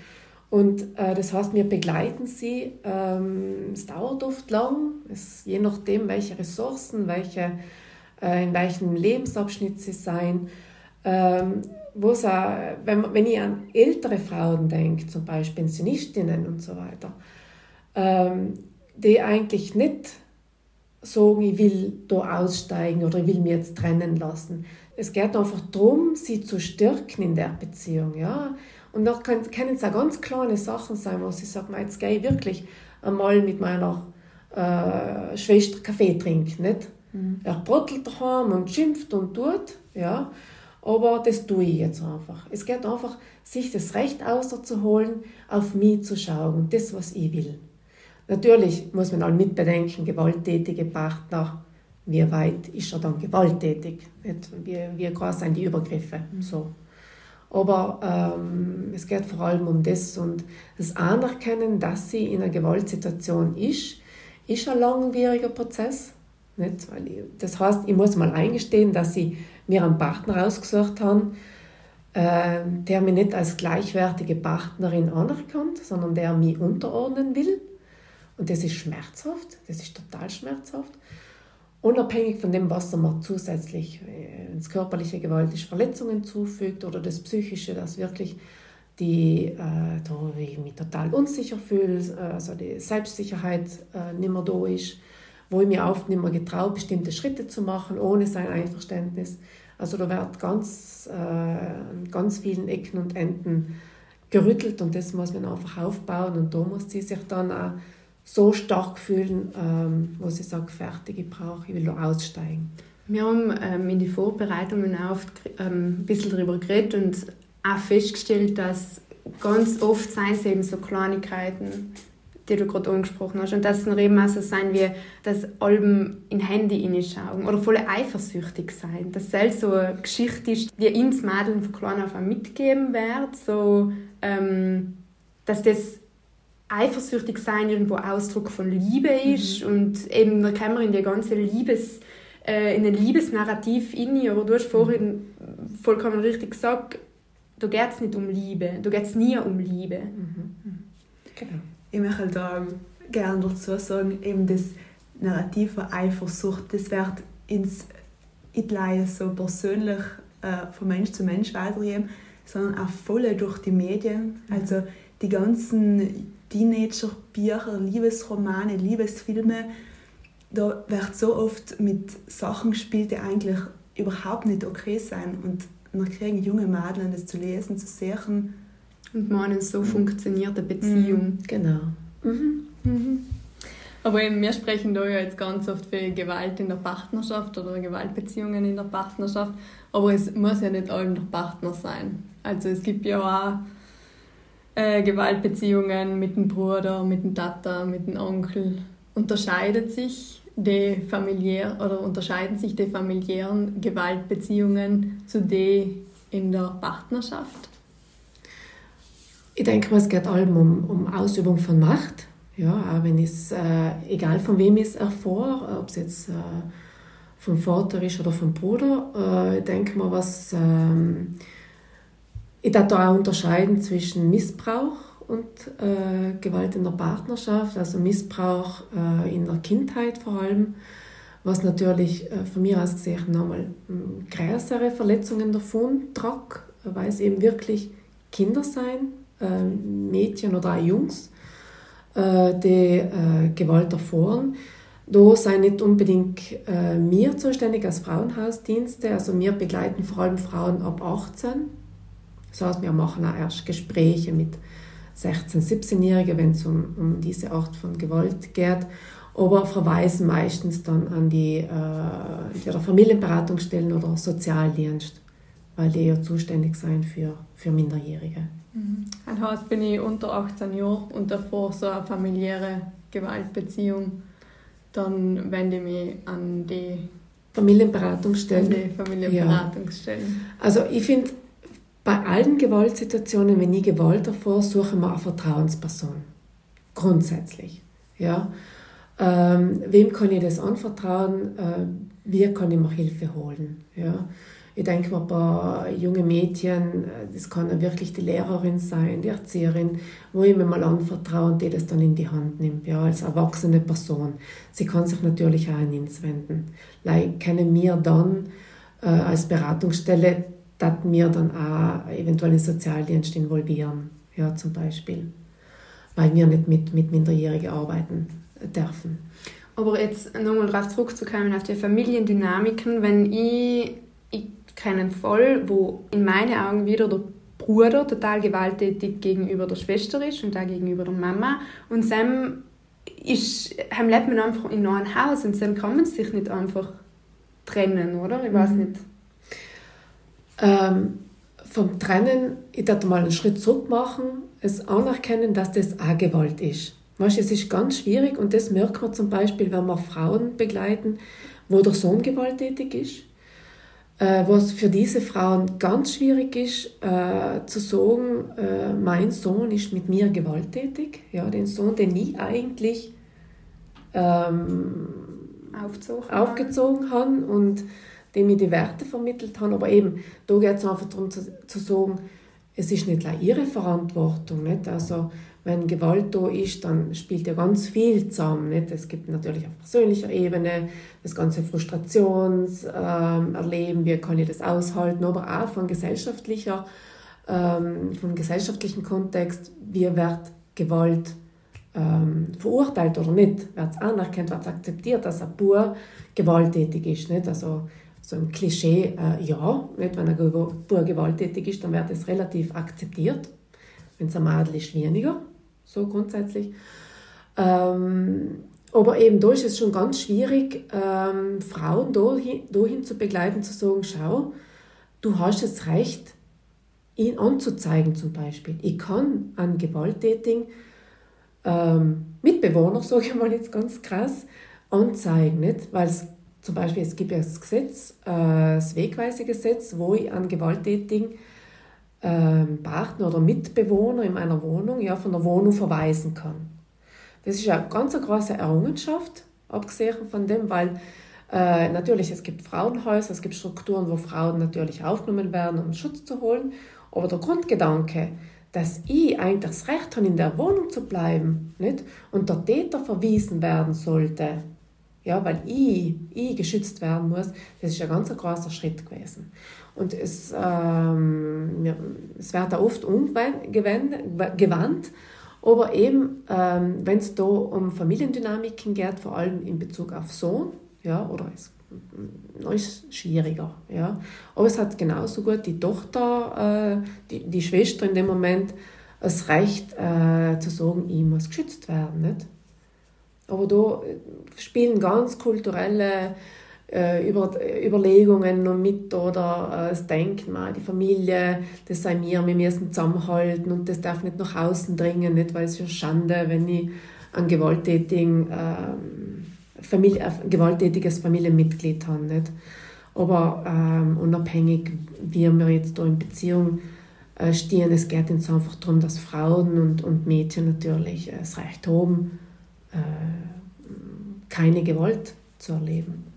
Und äh, das heißt, wir begleiten sie. Ähm, es dauert oft lang, es, je nachdem, welche Ressourcen, welche, äh, in welchem Lebensabschnitt sie sein. Ähm, wenn, wenn ich an ältere Frauen denke, zum Beispiel Pensionistinnen und so weiter, ähm, die eigentlich nicht sagen, ich will da aussteigen oder ich will mich jetzt trennen lassen. Es geht einfach darum, sie zu stärken in der Beziehung. Ja? Und da können es auch ganz kleine Sachen sein, wo sie sagt, jetzt gehe ich wirklich einmal mit meiner äh, Schwester Kaffee trinken. Nicht? Mhm. Er brottelt daheim und schimpft und tut, ja? aber das tue ich jetzt einfach. Es geht einfach, sich das Recht auszuholen, auf mich zu schauen und das, was ich will. Natürlich muss man auch mitbedenken, gewalttätige Partner, wie weit ist er dann gewalttätig? Wie, wie groß sind die Übergriffe? Mhm. So. Aber ähm, es geht vor allem um das und das Anerkennen, dass sie in einer Gewaltsituation ist, ist ein langwieriger Prozess. Nicht? Das heißt, ich muss mal eingestehen, dass sie mir einen Partner ausgesucht haben, äh, der mich nicht als gleichwertige Partnerin anerkennt, sondern der mich unterordnen will. Und das ist schmerzhaft, das ist total schmerzhaft. Unabhängig von dem, was er mir zusätzlich, wenn es körperliche Gewalt ist, Verletzungen zufügt oder das Psychische, das wirklich die, äh, mich total unsicher fühle, also die Selbstsicherheit äh, nicht mehr da ist, wo ich mir oft nicht mehr getraue, bestimmte Schritte zu machen, ohne sein Einverständnis. Also da wird ganz, äh, an ganz vielen Ecken und Enden gerüttelt und das muss man einfach aufbauen und da muss sie sich dann auch so stark fühlen, ähm, wo sie sagt, fertig, ich brauche, ich will aussteigen. Wir haben ähm, in den Vorbereitungen auch oft ähm, ein bisschen darüber geredet und auch festgestellt, dass ganz oft seien es eben so Kleinigkeiten, die du gerade angesprochen hast. Und das dann eben auch so sein wie, dass Alben in Handy hineinschauen oder voll eifersüchtig sein. Dass selbst so eine Geschichte ist, die ins Mädchen von klein auf mitgeben wird, so, ähm, dass das eifersüchtig sein irgendwo Ausdruck von Liebe ist mhm. und eben da kann man in die ganze Liebes äh, in ein Liebesnarrativ inne, aber du hast vorhin vollkommen richtig gesagt, da geht es nicht um Liebe, da geht es nie um Liebe. Mhm. Genau. Ich möchte da gerne dazu sagen, eben das Narrativ von Eifersucht, das wird ins Itleien so persönlich äh, von Mensch zu Mensch weitergeben, sondern auch voll durch die Medien. Mhm. Also die ganzen Teenager-Bücher, Liebesromane, Liebesfilme, da wird so oft mit Sachen gespielt, die eigentlich überhaupt nicht okay sind. Und dann kriegen junge Mädchen das zu lesen, zu sehen. Und meinen, so mhm. funktioniert eine Beziehung. Mhm, genau. Mhm. Mhm. Aber eben, wir sprechen da ja jetzt ganz oft für Gewalt in der Partnerschaft oder Gewaltbeziehungen in der Partnerschaft. Aber es muss ja nicht allem der Partner sein. Also es gibt ja auch äh, Gewaltbeziehungen mit dem Bruder, mit dem Tata, mit dem Onkel. Unterscheidet sich die familiär oder unterscheiden sich die familiären Gewaltbeziehungen zu den in der Partnerschaft? Ich denke mal, es geht allem um, um Ausübung von Macht. Ja, auch wenn es, äh, egal von wem ich es erfahre, ob es jetzt äh, vom Vater ist oder vom Bruder, äh, ich denke mal, was ähm, ich darf da auch unterscheiden zwischen Missbrauch und äh, Gewalt in der Partnerschaft, also Missbrauch äh, in der Kindheit vor allem, was natürlich äh, von mir aus gesehen nochmal hm, größere Verletzungen davon trage, weil es eben wirklich Kinder sein, äh, Mädchen oder auch Jungs, äh, die äh, Gewalt erfahren. Da sind nicht unbedingt äh, wir zuständig als Frauenhausdienste, also wir begleiten vor allem Frauen ab 18 das heißt, wir machen auch erst Gespräche mit 16-, 17-Jährigen, wenn es um, um diese Art von Gewalt geht, aber verweisen meistens dann an die äh, Familienberatungsstellen oder Sozialdienst, weil die ja zuständig sind für, für Minderjährige. Mhm. Das heißt, bin ich unter 18 Jahren und davor so eine familiäre Gewaltbeziehung, dann wende ich mich an die Familienberatungsstellen. An die Familienberatungsstellen. Ja. Also ich finde, bei allen Gewaltsituationen, wenn ich Gewalt erfahre, suche ich eine Vertrauensperson. Grundsätzlich. Ja? Ähm, wem kann ich das anvertrauen? Äh, wie kann ich mir Hilfe holen? Ja? Ich denke mal, bei jungen Mädchen, äh, das kann wirklich die Lehrerin sein, die Erzieherin, wo ich mir mal anvertraue und die das dann in die Hand nimmt, ja, als erwachsene Person. Sie kann sich natürlich auch an uns wenden. Like, können wir dann äh, als Beratungsstelle dass wir dann auch eventuell den Sozialdienst involvieren, ja, zum Beispiel, weil wir nicht mit, mit Minderjährigen arbeiten dürfen. Aber jetzt nochmal darauf zurückzukommen, auf die Familiendynamiken, wenn ich, ich kenne einen Fall, wo in meinen Augen wieder der Bruder total gewalttätig gegenüber der Schwester ist und auch gegenüber der Mama und Sam ist, haben lebt man einfach in einem Haus und Sam kann man sich nicht einfach trennen, oder? Ich weiß mhm. nicht. Ähm, vom Trennen, ich darf mal einen Schritt zurück machen, es anerkennen, dass das auch Gewalt ist. Weißt, es ist ganz schwierig und das merkt man zum Beispiel, wenn wir Frauen begleiten, wo der Sohn gewalttätig ist. Äh, was für diese Frauen ganz schwierig ist, äh, zu sagen, äh, mein Sohn ist mit mir gewalttätig. Ja, den Sohn, den ich eigentlich ähm, aufgezogen habe und dem ich die Werte vermittelt habe. Aber eben, da geht es einfach darum zu, zu sagen, es ist nicht ihre Verantwortung. Nicht? Also, wenn Gewalt da ist, dann spielt ja ganz viel zusammen. Nicht? Es gibt natürlich auf persönlicher Ebene das ganze Frustrationserleben, ähm, wie kann ich das aushalten, aber auch von gesellschaftlicher, ähm, vom gesellschaftlichen Kontext, wie wird Gewalt ähm, verurteilt oder nicht, wird es anerkannt, wird es akzeptiert, dass ein Bauer gewalttätig ist. Nicht? Also, so ein Klischee, äh, ja, nicht? wenn ein Bauer gewalttätig ist, dann wird es relativ akzeptiert. Wenn es ein Mädel ist, weniger so grundsätzlich. Ähm, aber eben da ist es schon ganz schwierig, ähm, Frauen dahin, dahin zu begleiten, zu sagen, schau, du hast das Recht, ihn anzuzeigen zum Beispiel. Ich kann einen gewalttätigen ähm, Mitbewohner, sage ich mal jetzt ganz krass, anzeigen, nicht? weil es zum Beispiel, es gibt ja das Gesetz, äh, das Wegweisegesetz, wo ich einen gewalttätigen ähm, Partner oder Mitbewohner in meiner Wohnung ja, von der Wohnung verweisen kann. Das ist eine ganz große Errungenschaft, abgesehen von dem, weil äh, natürlich es gibt Frauenhäuser, es gibt Strukturen, wo Frauen natürlich aufgenommen werden, um Schutz zu holen, aber der Grundgedanke, dass ich eigentlich das Recht habe, in der Wohnung zu bleiben nicht? und der Täter verwiesen werden sollte, ja, weil ich, ich geschützt werden muss, das ist ein ganz großer Schritt gewesen. Und es, ähm, ja, es wird auch oft umgewandt, aber eben, ähm, wenn es da um Familiendynamiken geht, vor allem in Bezug auf Sohn, ja, oder es ist schwieriger. Ja. Aber es hat genauso gut die Tochter, äh, die, die Schwester in dem Moment, das Recht äh, zu sagen, ich muss geschützt werden. Nicht? Aber da spielen ganz kulturelle äh, über, Überlegungen noch mit oder äh, das Denken, die Familie, das sei mir, wir müssen zusammenhalten und das darf nicht nach außen dringen, nicht, weil es ist Schande, wenn ich einen gewalttätigen, äh, Familie, ein gewalttätiges Familienmitglied habe. Nicht? Aber ähm, unabhängig, wie wir jetzt da in Beziehung äh, stehen, es geht uns einfach darum, dass Frauen und, und Mädchen natürlich äh, das Recht haben, äh, keine Gewalt zu erleben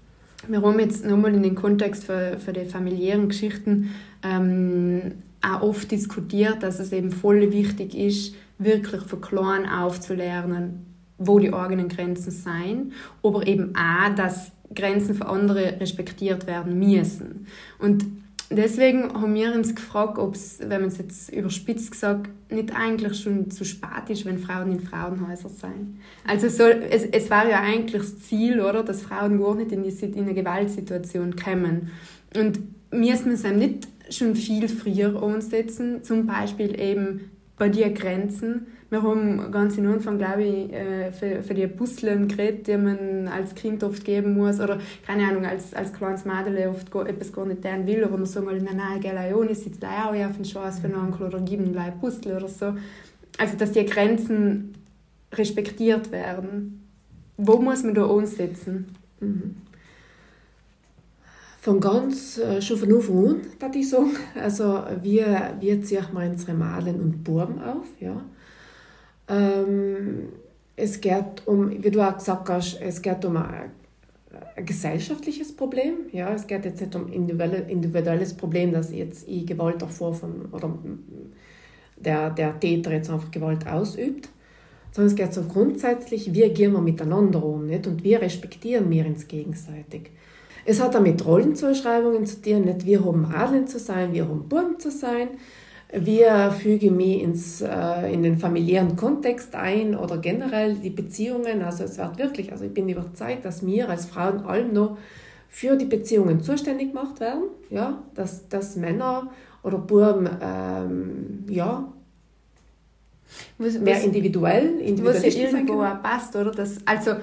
wir haben jetzt nochmal in den Kontext für, für die familiären Geschichten ähm, auch oft diskutiert, dass es eben voll wichtig ist, wirklich von klein aufzulernen, wo die eigenen Grenzen sein, aber eben auch, dass Grenzen für andere respektiert werden müssen. Und deswegen haben wir uns gefragt, ob es, wenn man es jetzt überspitzt gesagt, nicht eigentlich schon zu spät ist, wenn Frauen in Frauenhäusern sind. Also soll, es, es war ja eigentlich das Ziel, oder, dass Frauen gar nicht in, die, in eine Gewaltsituation kommen. Und müssen wir es nicht schon viel früher umsetzen, zum Beispiel eben bei den Grenzen, wir haben ganz am Anfang, glaube ich, äh, für, für die Puzzlen geredet, die man als Kind oft geben muss. Oder, keine Ahnung, als, als kleines Mädel oft etwas gar nicht lernen will. Oder man sagt mal, nein, nein, gell, sitze da auch auf den Chance für einen Onkel oder gib ihm ein Puzzle oder so. Also, dass die Grenzen respektiert werden. Wo muss man da ansetzen? Mhm. Von ganz, äh, schon von Anfang an, würde ich sagen. Also, wir, wir ziehen mal unsere Malen und Buben auf, ja. Ähm, es geht um, wie du auch gesagt hast, es geht um ein, ein gesellschaftliches Problem. Ja, es geht jetzt nicht um ein individuelles Problem, dass jetzt ich Gewalt davor von, oder der, der Täter jetzt einfach Gewalt ausübt, sondern es geht so grundsätzlich, wie gehen wir miteinander um nicht? und wie respektieren wir uns gegenseitig. Es hat auch mit Rollenzuschreibungen zu tun, nicht wir haben Adlen zu sein, wir haben Buben zu sein, wie füge ich mich ins, äh, in den familiären Kontext ein oder generell die Beziehungen. Also es wird wirklich, also ich bin überzeugt, dass wir als Frauen allem noch für die Beziehungen zuständig gemacht werden. Ja, dass, dass Männer oder Buben ähm, ja, was, mehr individuell, individuell was ja irgendwo auch passt, oder? Das, also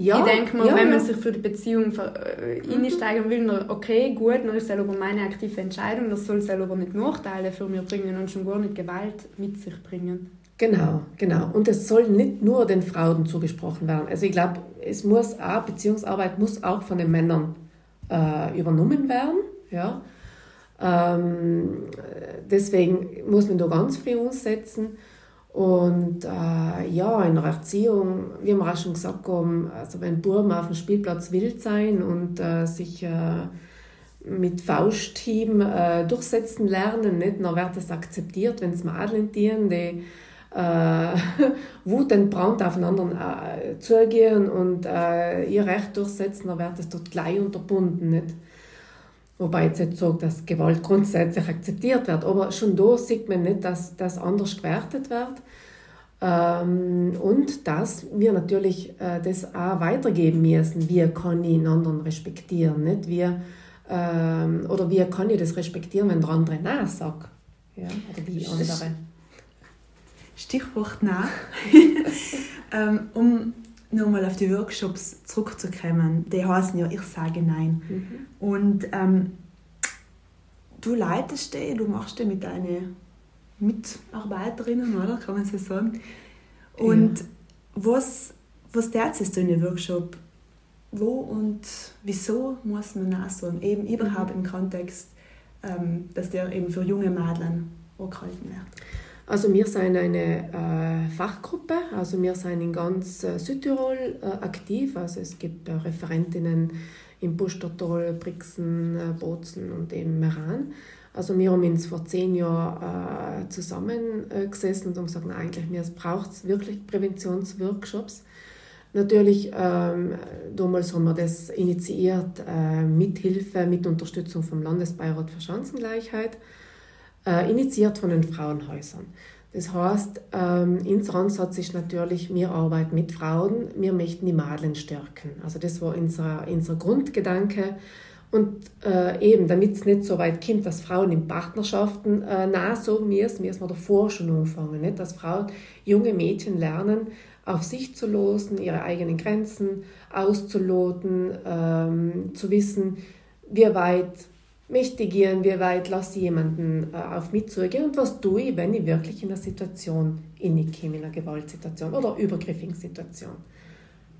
ja, ich denke mal, ja, wenn man sich für die Beziehung äh, mhm. einsteigen will, dann, okay, gut, dann ist es aber meine aktive Entscheidung, das soll es aber nicht Nachteile für mich bringen und schon gar nicht Gewalt mit sich bringen. Genau, genau. Und es soll nicht nur den Frauen zugesprochen werden. Also ich glaube, es muss auch, Beziehungsarbeit muss auch von den Männern äh, übernommen werden. Ja. Ähm, deswegen muss man da ganz viel umsetzen. Und äh, ja, in der Erziehung, wie wir auch schon gesagt haben, also wenn Buben auf dem Spielplatz wild sein und äh, sich äh, mit Fausthieben äh, durchsetzen lernen, nicht, dann wird das akzeptiert, wenn es Mädchen dienen, die äh, wutentbrannt aufeinander äh, zugehen und äh, ihr Recht durchsetzen, dann wird das dort gleich unterbunden. Nicht? Wobei jetzt nicht so, dass Gewalt grundsätzlich akzeptiert wird, aber schon da sieht man nicht, dass das anders gewertet wird. Ähm, und dass wir natürlich äh, das auch weitergeben müssen. Wie kann ich einen anderen respektieren? Nicht? Wie, ähm, oder wie kann ich das respektieren, wenn der andere Nein sagt? Ja, oder die andere. Stichwort Nein. ähm, um nochmal auf die Workshops zurückzukommen, die heißen ja Ich sage Nein. Mhm. Und ähm, du leitest die, du machst die mit deinen Mitarbeiterinnen, oder? Kann man so sagen. Und ja. was, was derzeit du in den Workshop? Wo und wieso muss man Nein sagen? Eben überhaupt mhm. im Kontext, ähm, dass der eben für junge Mädchen angehalten wird. Also wir sind eine äh, Fachgruppe, also wir sind in ganz äh, Südtirol äh, aktiv, also es gibt äh, Referentinnen in Pustertal, Brixen, äh, Bozen und eben Meran. Also wir haben uns vor zehn Jahren äh, zusammengesessen und haben gesagt, na, eigentlich mir braucht es wirklich Präventionsworkshops. Natürlich, ähm, damals haben wir das initiiert mit Hilfe, mit Unterstützung vom Landesbeirat für Chancengleichheit äh, initiiert von den Frauenhäusern. Das heißt, ähm, unser Ansatz ist natürlich, wir arbeiten mit Frauen, wir möchten die Madeln stärken. Also das war unser, unser Grundgedanke. Und äh, eben, damit es nicht so weit kommt, dass Frauen in Partnerschaften äh, nachsagen müssen, müssen wir davor schon anfangen. Nicht? Dass Frauen, junge Mädchen lernen, auf sich zu losen, ihre eigenen Grenzen auszuloten, ähm, zu wissen, wie weit möchte gehen, wie weit lasse ich jemanden äh, auf mich zugehen und was tue ich, wenn ich wirklich in einer Situation innekomme, in einer Gewaltsituation oder übergriffigen Situation.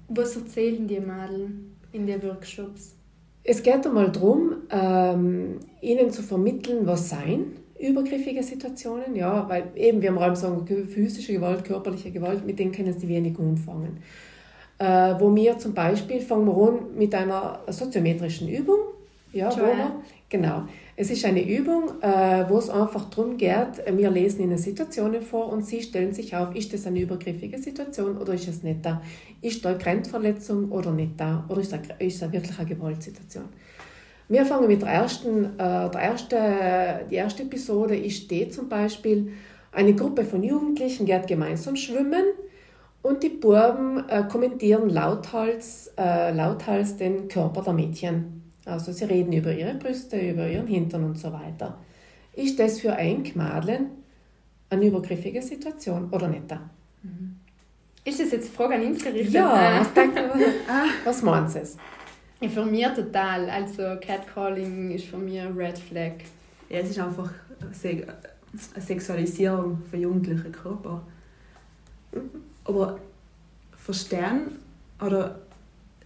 Was erzählen die Mädels in den Workshops? Es geht einmal darum, ähm, ihnen zu vermitteln, was sein übergriffige Situationen, ja, weil eben, wir haben sagen, physische Gewalt, körperliche Gewalt, mit denen können sie wenig umfangen. Äh, wo wir zum Beispiel fangen wir an mit einer soziometrischen Übung, ja, wo wir, genau. Es ist eine Übung, äh, wo es einfach darum geht, äh, wir lesen Ihnen Situationen vor und Sie stellen sich auf, ist das eine übergriffige Situation oder ist es nicht da? Ist da eine Grenzverletzung oder nicht da? Oder ist es wirklich eine Gewaltsituation? Wir fangen mit der ersten, äh, der erste, die erste Episode ist die zum Beispiel, eine Gruppe von Jugendlichen geht gemeinsam schwimmen und die Buben äh, kommentieren lauthals, lauthals den Körper der Mädchen. Also sie reden über ihre Brüste, über ihren Hintern und so weiter. Ist das für ein Mädchen eine übergriffige Situation oder nicht? Mhm. Ist das jetzt eine Frage an uns gerichtet? Ja, was, denkt, ah. was meinst du? Ja, für mich total. Also Catcalling ist für mich ein Red Flag. Ja, es ist einfach eine Sexualisierung von jugendlichen Körper. Mhm. Aber verstehen oder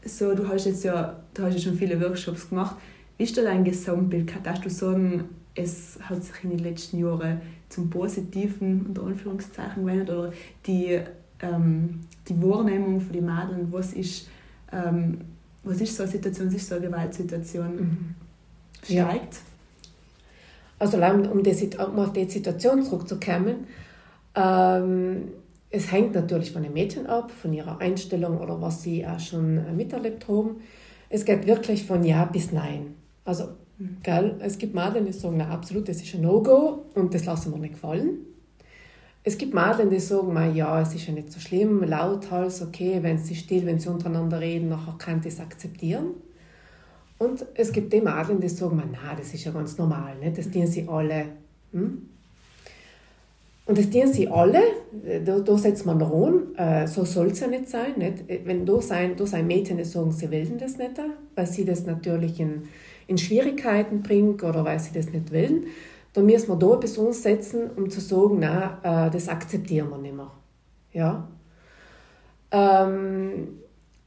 so, du hast jetzt ja, du hast ja schon viele Workshops gemacht. Wie ist da dein Gesamtbild? Kannst du sagen, es hat sich in den letzten Jahren zum Positiven unter Anführungszeichen gewendet oder die, ähm, die Wahrnehmung von den Mädeln, was ist, ähm, was ist so eine Situation, was ist so eine Gewaltsituation, mhm. steigt? Ja. Also um, die, um auf die Situation zurückzukommen, ähm, es hängt natürlich von den Mädchen ab, von ihrer Einstellung oder was sie auch schon äh, miterlebt haben. Es geht wirklich von Ja bis Nein. Also, mhm. gell, es gibt Mädchen, die sagen, na, absolut, das ist ein No-Go und das lassen wir nicht gefallen. Es gibt Mädchen, die sagen, ja, es ist ja nicht so schlimm, lauthals, okay, wenn sie still, wenn sie untereinander reden, nachher kann ich das akzeptieren. Und es gibt die Mädchen, die sagen, na, das ist ja ganz normal, ne? das dienen sie alle. Hm? Und das dienen sie alle, da, da setzt man an, äh, so soll es ja nicht sein. Nicht? Wenn du sein, du sein Mädchen sagen, sie wollen das nicht, weil sie das natürlich in, in Schwierigkeiten bringt oder weil sie das nicht wollen, dann müssen wir da etwas umsetzen, um zu sagen, nein, äh, das akzeptieren wir nicht mehr. Ja? Ähm,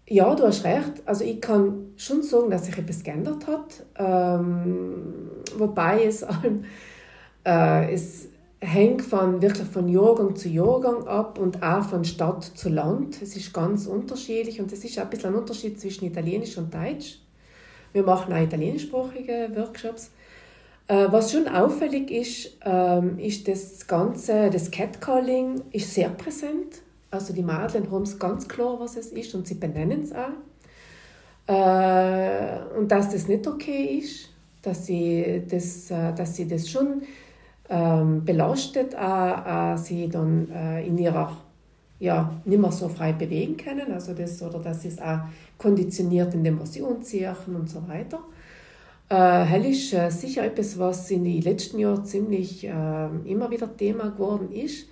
ja, du hast recht. Also ich kann schon sagen, dass sich etwas geändert hat. Ähm, wobei es, äh, es hängt von, wirklich von Jahrgang zu Jahrgang ab und auch von Stadt zu Land. Es ist ganz unterschiedlich und es ist auch ein bisschen ein Unterschied zwischen Italienisch und Deutsch. Wir machen auch italienischsprachige Workshops. Äh, was schon auffällig ist, ähm, ist das Ganze, das Catcalling ist sehr präsent. Also die Madlen haben es ganz klar, was es ist und sie benennen es auch. Äh, und dass das nicht okay ist, dass sie das, äh, dass sie das schon ähm, belastet, auch, äh, sie dann äh, in ihrer ja, nicht mehr so frei bewegen können, also das, oder sie es auch konditioniert, indem sie anziehen und so weiter. Äh, hell ist äh, sicher etwas, was in den letzten Jahren ziemlich äh, immer wieder Thema geworden ist.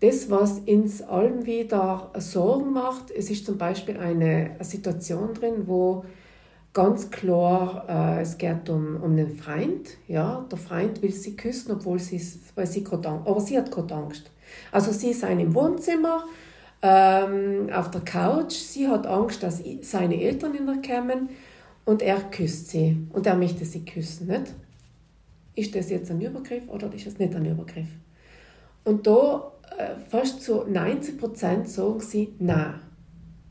Das, was uns allen wieder Sorgen macht, es ist zum Beispiel eine Situation drin, wo ganz klar, äh, es geht um, um den Freund. Ja? Der Freund will sie küssen, obwohl sie, weil sie gerade Angst aber sie hat gerade Angst. Also sie ist im Wohnzimmer, ähm, auf der Couch, sie hat Angst, dass seine Eltern in der kommen und er küsst sie und er möchte sie küssen, nicht? Ist das jetzt ein Übergriff oder ist es nicht ein Übergriff? Und da äh, fast zu 90 Prozent sagen sie Nein.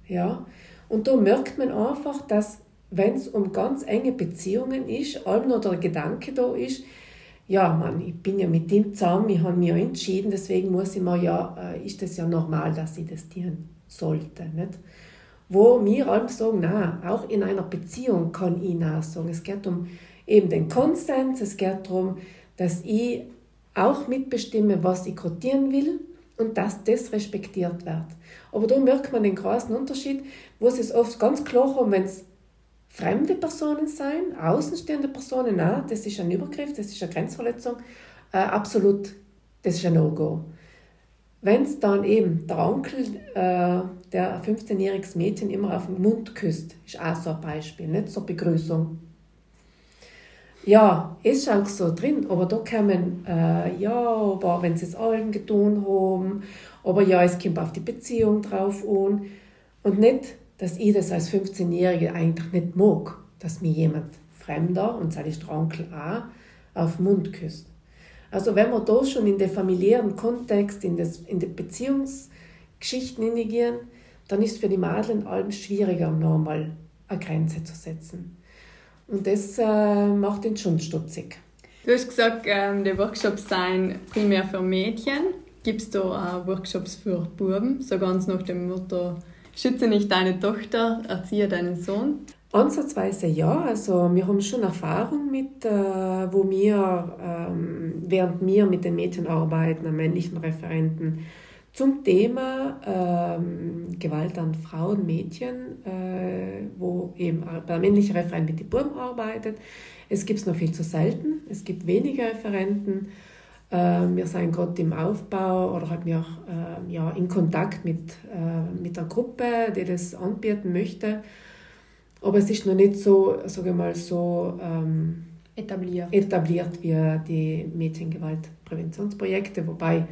Ja? Und da merkt man einfach, dass wenn es um ganz enge Beziehungen ist, allem noch der Gedanke da ist, ja, Mann, ich bin ja mit ihm zusammen, ich habe mich ja entschieden, deswegen muss ich mir ja, äh, ist das ja normal, dass ich das tun sollte. Nicht? Wo wir allem sagen, na, auch in einer Beziehung kann ich na sagen. Es geht um eben den Konsens, es geht darum, dass ich auch mitbestimme, was ich kotieren will und dass das respektiert wird. Aber da merkt man den großen Unterschied, wo es oft ganz klar haben, wenn es fremde Personen sein, außenstehende Personen, nein, das ist ein Übergriff, das ist eine Grenzverletzung, äh, absolut, das ist ein No-Go. Wenn es dann eben der Onkel, äh, der 15-jähriges Mädchen immer auf den Mund küsst, ist auch so ein Beispiel, nicht zur Begrüßung. Ja, ist auch so drin, aber da kommen, äh, ja, aber wenn sie es allen getan haben, aber ja, es kommt auf die Beziehung drauf an und nicht dass ich das als 15-Jährige eigentlich nicht mag, dass mir jemand Fremder, und sei ist der Onkel auch, auf den Mund küsst. Also wenn wir da schon in den familiären Kontext, in, das, in die Beziehungsgeschichten hingehen, dann ist für die Madlen allem schwieriger, nochmal eine Grenze zu setzen. Und das äh, macht ihn schon stutzig. Du hast gesagt, ähm, die Workshops seien primär für Mädchen. Gibt es da auch Workshops für Buben, so ganz nach dem Motto, Schütze nicht deine Tochter, erziehe deinen Sohn? Ansatzweise ja. Also wir haben schon Erfahrung mit, äh, wo wir, ähm, während wir mit den Mädchen arbeiten, an männlichen Referenten, zum Thema ähm, Gewalt an Frauen, Mädchen, äh, wo eben der männliche Referent mit den Buben arbeitet. Es gibt es noch viel zu selten. Es gibt wenige Referenten. Ähm, wir sind gerade im Aufbau oder halt wir äh, ja, in Kontakt mit, äh, mit der Gruppe, die das anbieten möchte. Aber es ist noch nicht so, sage mal, so ähm, etabliert. etabliert wie die Mädchengewaltpräventionsprojekte, wobei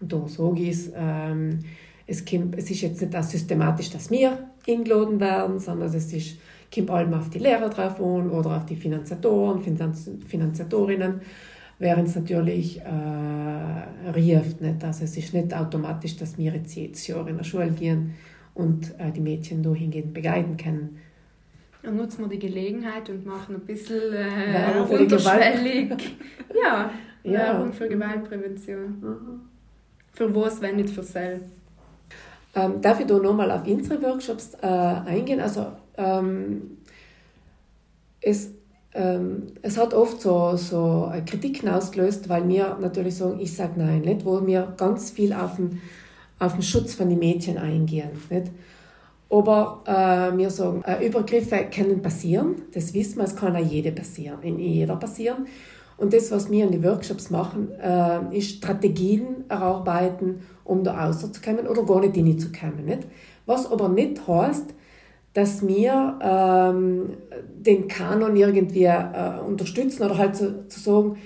da ich es, ähm, es, kommt, es ist jetzt nicht auch systematisch, dass wir eingeladen werden, sondern es ist, kommt allem auf die Lehrer drauf an oder auf die Finanzatoren, Finanz, Finanzatorinnen während es natürlich äh, rieft. Nicht? Also es ist nicht automatisch, dass wir jetzt jedes Jahr in der Schule gehen und äh, die Mädchen hingehen begleiten können. Und nutzen wir die Gelegenheit und machen ein bisschen äh, unterschwellig. ja, Werbung für Gewaltprävention. Mhm. Für was, wenn nicht für selbst? Ähm, darf ich da nochmal auf unsere Workshops äh, eingehen? Also ähm, es es hat oft so, so Kritiken ausgelöst, weil wir natürlich sagen, ich sage nein, nicht? wo wir ganz viel auf den, auf den Schutz von den Mädchen eingehen. Nicht? Aber äh, wir sagen, äh, Übergriffe können passieren, das wissen wir, es kann auch jede passieren, in jeder passieren. Und das, was wir in den Workshops machen, äh, ist Strategien erarbeiten, um da rauszukommen oder gar nicht hineinzukommen. Nicht? Was aber nicht heißt, dass wir ähm, den Kanon irgendwie äh, unterstützen oder halt zu, zu sagen,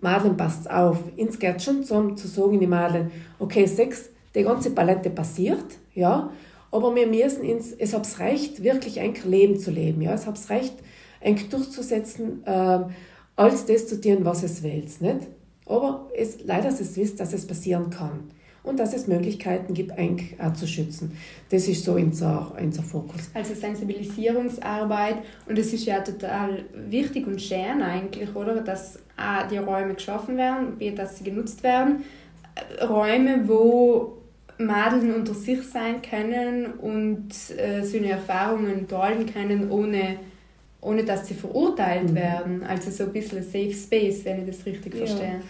Madeleine passt auf. Ins geht schon zum, zu sagen die Madeleine, okay, Sex, die ganze Palette passiert, ja, aber wir müssen ins, es hab's recht, wirklich ein Leben zu leben, ja, es hab's recht, eigentlich durchzusetzen, äh, als das zu tun, was es will, nicht? Aber es, leider ist es wisst, dass es passieren kann und dass es Möglichkeiten gibt, eigentlich auch zu schützen. Das ist so unser, unser Fokus. Also Sensibilisierungsarbeit und es ist ja total wichtig und schön eigentlich, oder, dass auch die Räume geschaffen werden, wie dass sie genutzt werden. Räume, wo Madeln unter sich sein können und äh, seine Erfahrungen teilen können, ohne, ohne dass sie verurteilt mhm. werden. Also so ein bisschen Safe Space, wenn ich das richtig ja. verstehe.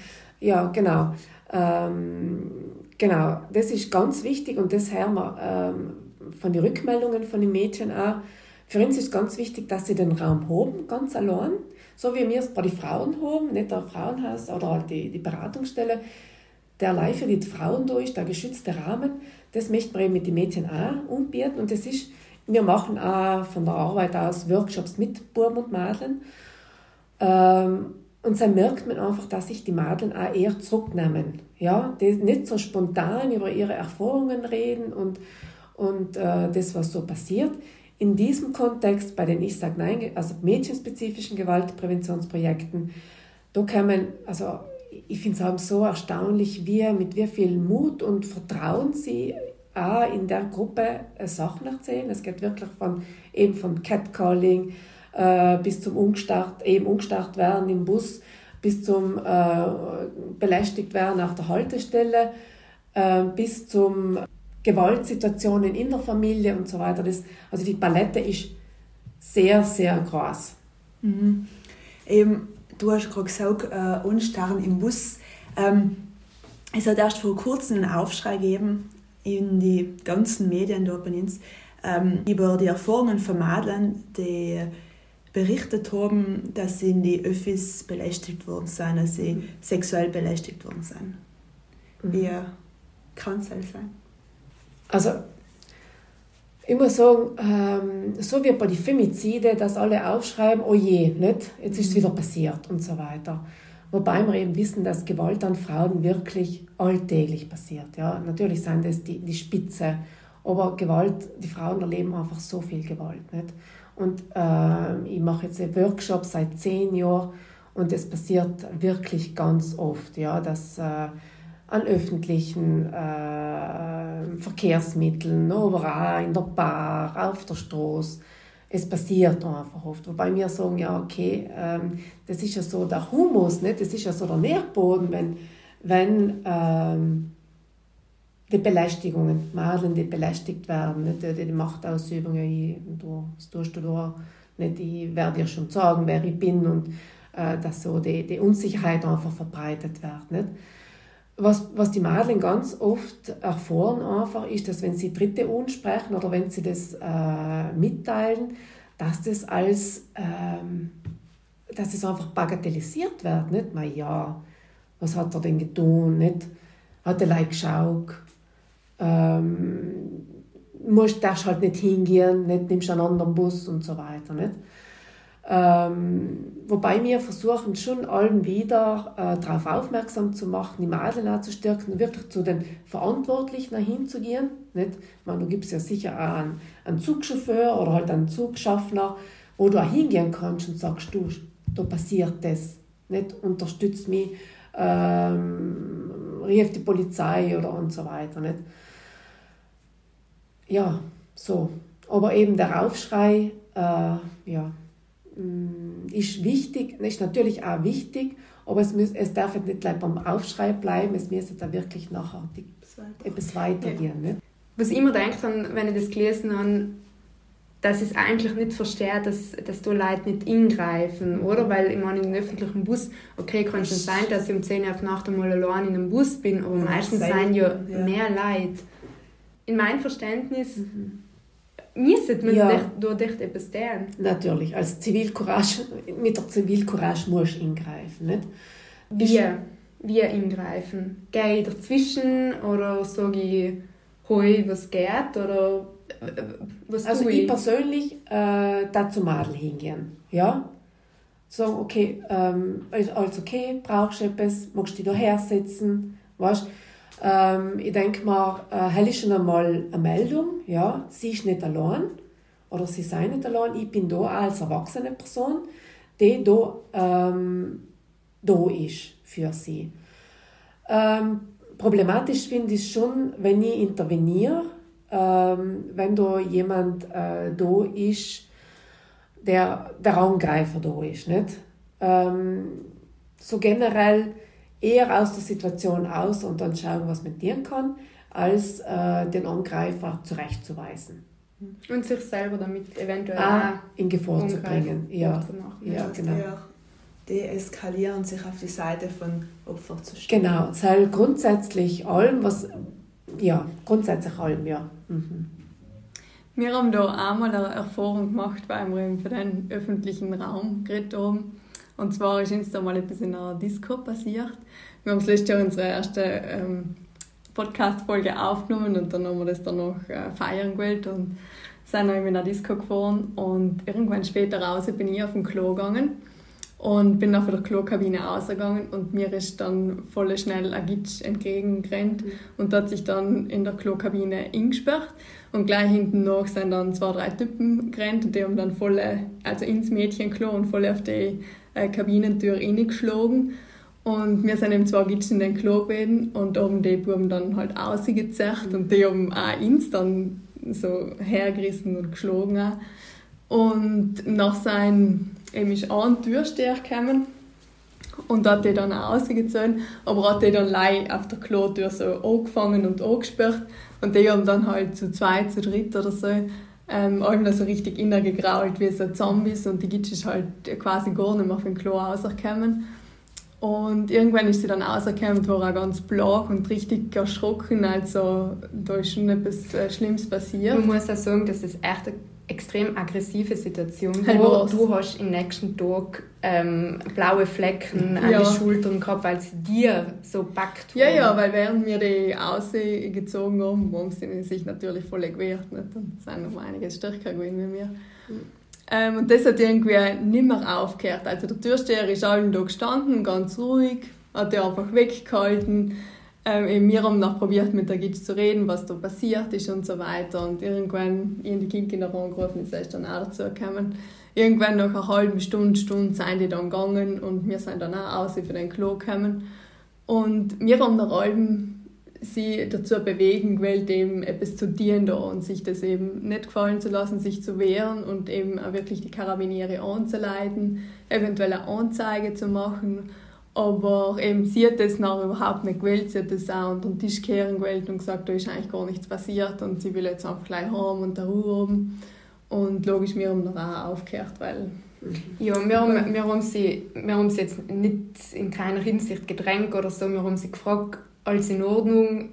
Ja, genau. Ähm, genau, das ist ganz wichtig und das hören wir ähm, von den Rückmeldungen von den Mädchen auch. Für uns ist ganz wichtig, dass sie den Raum haben, ganz allein. So wie wir es bei den Frauen haben, nicht der Frauenhaus oder halt die, die Beratungsstelle, der allein für die Frauen ist, der geschützte Rahmen, das möchten wir eben mit den Mädchen auch umbieten. Und das ist, wir machen auch von der Arbeit aus Workshops mit Buben und Mädeln. Ähm, und dann merkt man einfach, dass sich die Mädchen auch eher zurücknehmen. Ja, die nicht so spontan über ihre Erfahrungen reden und, und äh, das, was so passiert. In diesem Kontext, bei den Ich sage Nein, also mädchenspezifischen Gewaltpräventionsprojekten, da man, also ich finde es so erstaunlich, wie, mit wie viel Mut und Vertrauen sie auch in der Gruppe äh, Sachen erzählen. Es geht wirklich von, eben von Catcalling äh, bis zum Umstart, eben umgestarrt werden im Bus, bis zum äh, belästigt werden auf der Haltestelle, äh, bis zum Gewaltsituationen in der Familie und so weiter. Das, also die Palette ist sehr, sehr groß. Mhm. Eben, du hast gerade gesagt, äh, Unstarren im Bus. Ähm, es hat erst vor kurzem einen Aufschrei gegeben in die ganzen Medien dort bei uns ähm, über die Erfahrungen von Madlen, die berichtet haben, dass sie in die Öffis belästigt worden sind, dass sie mhm. sexuell belästigt worden sind. Mhm. Wie kann es sein? Also ich muss sagen, ähm, so wie bei den Femizide, dass alle aufschreiben, oh je, nicht? jetzt ist es wieder passiert und so weiter. Wobei wir eben wissen, dass Gewalt an Frauen wirklich alltäglich passiert. Ja? Natürlich sind das die, die Spitze, aber Gewalt, die Frauen erleben einfach so viel Gewalt. Nicht? Und äh, ich mache jetzt einen Workshop seit zehn Jahren und es passiert wirklich ganz oft, ja, dass äh, an öffentlichen äh, Verkehrsmitteln, aber auch in der Bar, auf der Straße. Es passiert einfach oft. Wobei wir sagen, ja, okay, ähm, das ist ja so der Humus, nicht? das ist ja so der Nährboden, wenn, wenn ähm, die Belästigungen, Mädchen, die belästigt werden, nicht? Die, die Machtausübung, ja, ich, du, das tust du da, nicht? ich werde dir schon sagen, wer ich bin und äh, dass so die, die Unsicherheit einfach verbreitet wird. Nicht? was, was die Mädchen ganz oft erfahren einfach, ist, dass wenn sie Dritte ansprechen oder wenn sie das äh, mitteilen, dass das als, ähm, dass das einfach bagatellisiert wird, nicht? mal ja, was hat er denn getan, nicht? Hat er like geschaut, ähm, musst, darfst halt nicht hingehen, nicht nimmst einen anderen Bus und so weiter, nicht? Ähm, wobei wir versuchen schon allen wieder äh, darauf aufmerksam zu machen, die Mädchen zu stärken, wirklich zu den Verantwortlichen hinzugehen. Nicht? Ich meine, du gibst ja sicher auch einen, einen Zugchauffeur oder halt einen Zugschaffner, wo du auch hingehen kannst und sagst, du, da passiert das. Nicht? Unterstützt mich, ähm, rief die Polizei oder und so weiter. Nicht? Ja, so. Aber eben der Aufschrei, äh, ja, Mm, ist wichtig, ist natürlich auch wichtig, aber es, muss, es darf nicht gleich beim Aufschrei bleiben, es müsste da wirklich nachhaltig etwas weitergehen. Ja. Ne? Was ich immer denke, wenn ich das gelesen habe, dass ich es eigentlich nicht verstehe, dass, dass da Leute nicht eingreifen, oder? Weil ich meine, in einem öffentlichen Bus, okay, kann schon sein, dass ich um 10 Uhr auf Nacht einmal allein in einem Bus bin, aber meistens sind ja, ja mehr Leute. In meinem Verständnis mhm müssen wir ja. dort etwas tun. Natürlich, als Zivilcourage, mit der Zivilcourage musst du eingreifen. Nicht? Wie? Wie eingreifen? Gehe ich dazwischen oder sage ich, hoi, was geht? Oder was also ich? ich persönlich äh, dazu Madel hingehen. Ja? sagen, okay, ähm, alles okay, brauchst du etwas, magst du dich da hersetzen, weißt ähm, ich denke mal, äh, ist schon einmal eine Meldung, ja, sie ist nicht allein oder sie sei nicht allein, ich bin da als erwachsene Person, die da, ähm, da ist für sie. Ähm, problematisch finde ich schon, wenn ich interveniere, ähm, wenn da jemand äh, da ist, der der Angreifer da ist. Nicht? Ähm, so generell eher aus der Situation aus und dann schauen, was man tun kann, als äh, den Angreifer zurechtzuweisen. Und sich selber damit eventuell ah, in Gefahr zu bringen. Ja, ja genau. Deeskalieren, sich auf die Seite von Opfer zu stellen. Genau, es heißt grundsätzlich allem, was, ja, grundsätzlich allem, ja. Mhm. Wir haben da einmal eine Erfahrung gemacht, weil wir für den öffentlichen Raum geredet haben. Und zwar ist uns da mal etwas in einer Disco passiert. Wir haben das letzte Jahr unsere erste ähm, Podcast-Folge aufgenommen und dann haben wir das dann noch äh, feiern gewählt und sind dann in einer Disco gefahren. Und irgendwann später raus bin ich auf den Klo gegangen und bin nach der Klokabine rausgegangen und mir ist dann voll schnell ein Gitsch entgegengerannt mhm. und hat sich dann in der Klokabine eingesperrt und gleich hinten noch sind dann zwei, drei Typen gerannt und die haben dann voll, also ins Mädchenklo und voll auf die äh, Kabinentür reingeschlagen und wir sind eben zwei Gitsch in den Klo gewesen und oben die Buben dann halt ausgezerrt und die haben auch ins dann so hergerissen und geschlagen auch. Und nach seinem eben ist ein Türsteher gekommen und hat die dann auch rausgezogen, aber hat die dann leicht auf der Klotür so angefangen und angesperrt und die haben dann halt zu zweit, zu dritt oder so ähm, allem so richtig inner gegrault wie so Zombies und die Gitsch ist halt quasi gar nicht mehr auf den Klo rausgekommen. Und irgendwann ist sie dann rausgekommen und war auch ganz blank und richtig erschrocken. Also da ist schon etwas äh, Schlimmes passiert. Man muss auch sagen, dass es echt extrem aggressive Situation, wo du hast im nächsten Tag ähm, blaue Flecken ja. an den Schultern gehabt, weil sie dir so packt Ja, ja, weil während wir die ausgezogen haben, haben sie sich natürlich voll gewehrt. Nicht? Und sind noch einiges stärker gewesen wie wir. Mhm. Ähm, und das hat irgendwie nicht mehr aufgehört. Also der Türsteher ist allen da gestanden, ganz ruhig, hat die einfach weggehalten ähm, wir haben noch probiert, mit der Gitsch zu reden, was da passiert ist und so weiter. Und irgendwann, in die Kindkinder angerufen, ist erst dann auch dazu gekommen. Irgendwann nach einer halben Stunde, Stunde sind die dann gegangen und wir sind dann auch aus für den Klo gekommen. Und wir haben nach allem sie dazu bewegen gewählt, eben etwas zu dienen da und sich das eben nicht gefallen zu lassen, sich zu wehren und eben auch wirklich die Karabiniere anzuleiten, eventuell eine Anzeige zu machen aber eben, sie hat das noch überhaupt nicht gewählt. Sie hat das auch unter den Tisch kehren gewählt und gesagt, da ist eigentlich gar nichts passiert und sie will jetzt einfach gleich haben und da Ruhe haben. Und logisch, wir haben dann auch aufgehört, weil... Ja, wir haben, wir, haben sie, wir haben sie jetzt nicht in keiner Hinsicht gedrängt oder so. Wir haben sie gefragt, alles in Ordnung,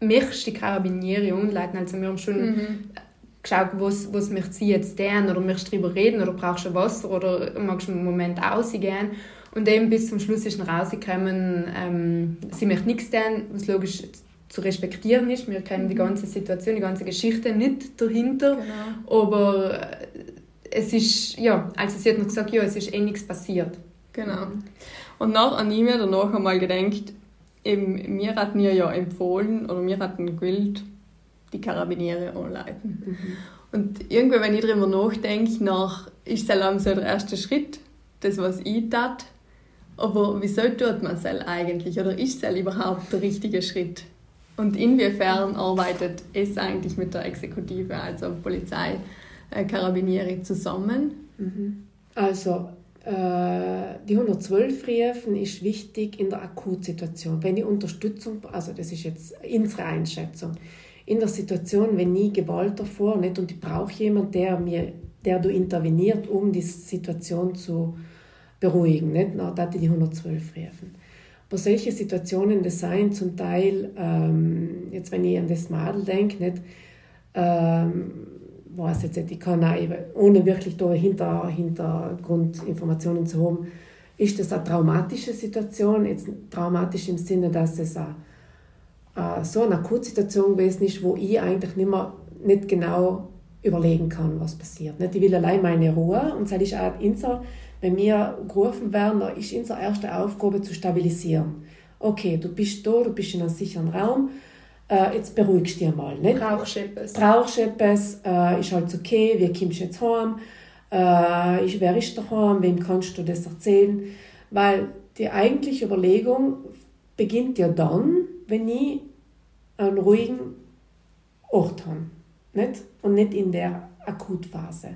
möchtest du die Karabiniere umleiten? Also wir haben schon mhm. geschaut, was, was möchtest sie jetzt tun oder möchtest du darüber reden oder brauchst du Wasser oder magst du einen Moment ausgehen? Und eben bis zum Schluss ist rausgekommen, ähm, sie möchte nichts tun, was logisch zu respektieren ist. Wir kennen die ganze Situation, die ganze Geschichte nicht dahinter. Genau. Aber äh, es ist, ja, also sie hat noch gesagt, ja, es ist eh nichts passiert. Genau. Und nach an mir danach einmal gedacht, eben, wir hatten ihr ja empfohlen, oder wir hatten gewillt, die Karabiniere anleiten. Mhm. Und irgendwie, wenn ich darüber nachdenke, nach, ist es so der erste Schritt, das, was ich tat, aber wieso tut man es eigentlich oder ist es überhaupt der richtige Schritt? Und inwiefern arbeitet es eigentlich mit der Exekutive, also Polizei, äh, Karabinieri zusammen? Mhm. Also äh, die 112 rufen ist wichtig in der Akutsituation. Wenn die Unterstützung, also das ist jetzt unsere Einschätzung, in der Situation, wenn nie Gewalt davor nicht und ich brauche jemanden, der mir, der du interveniert, um die Situation zu beruhigen. Nicht? Na, die 112 rufen. Aber solche Situationen, das seien zum Teil, ähm, jetzt wenn ich an das Madel denke, nicht, ähm, weiß jetzt ich kann auch, ohne wirklich da hinter, Hintergrundinformationen zu haben, ist das eine traumatische Situation, jetzt traumatisch im Sinne, dass es eine, äh, so eine Akutsituation gewesen ist, wo ich eigentlich nicht, mehr, nicht genau überlegen kann, was passiert. Nicht? Ich will allein meine Ruhe und das ist auch unser, wenn wir gerufen werden, ist unsere erste Aufgabe zu stabilisieren. Okay, du bist da, du bist in einem sicheren Raum, äh, jetzt beruhigst du dich mal. Nicht? Brauchst du etwas? Brauchst du etwas, äh, ist halt okay, wie kommst du jetzt heim, äh, ist, wer ist daheim, wem kannst du das erzählen, weil die eigentliche Überlegung beginnt ja dann, wenn ich einen ruhigen Ort habe. Nicht? Und nicht in der Akutphase.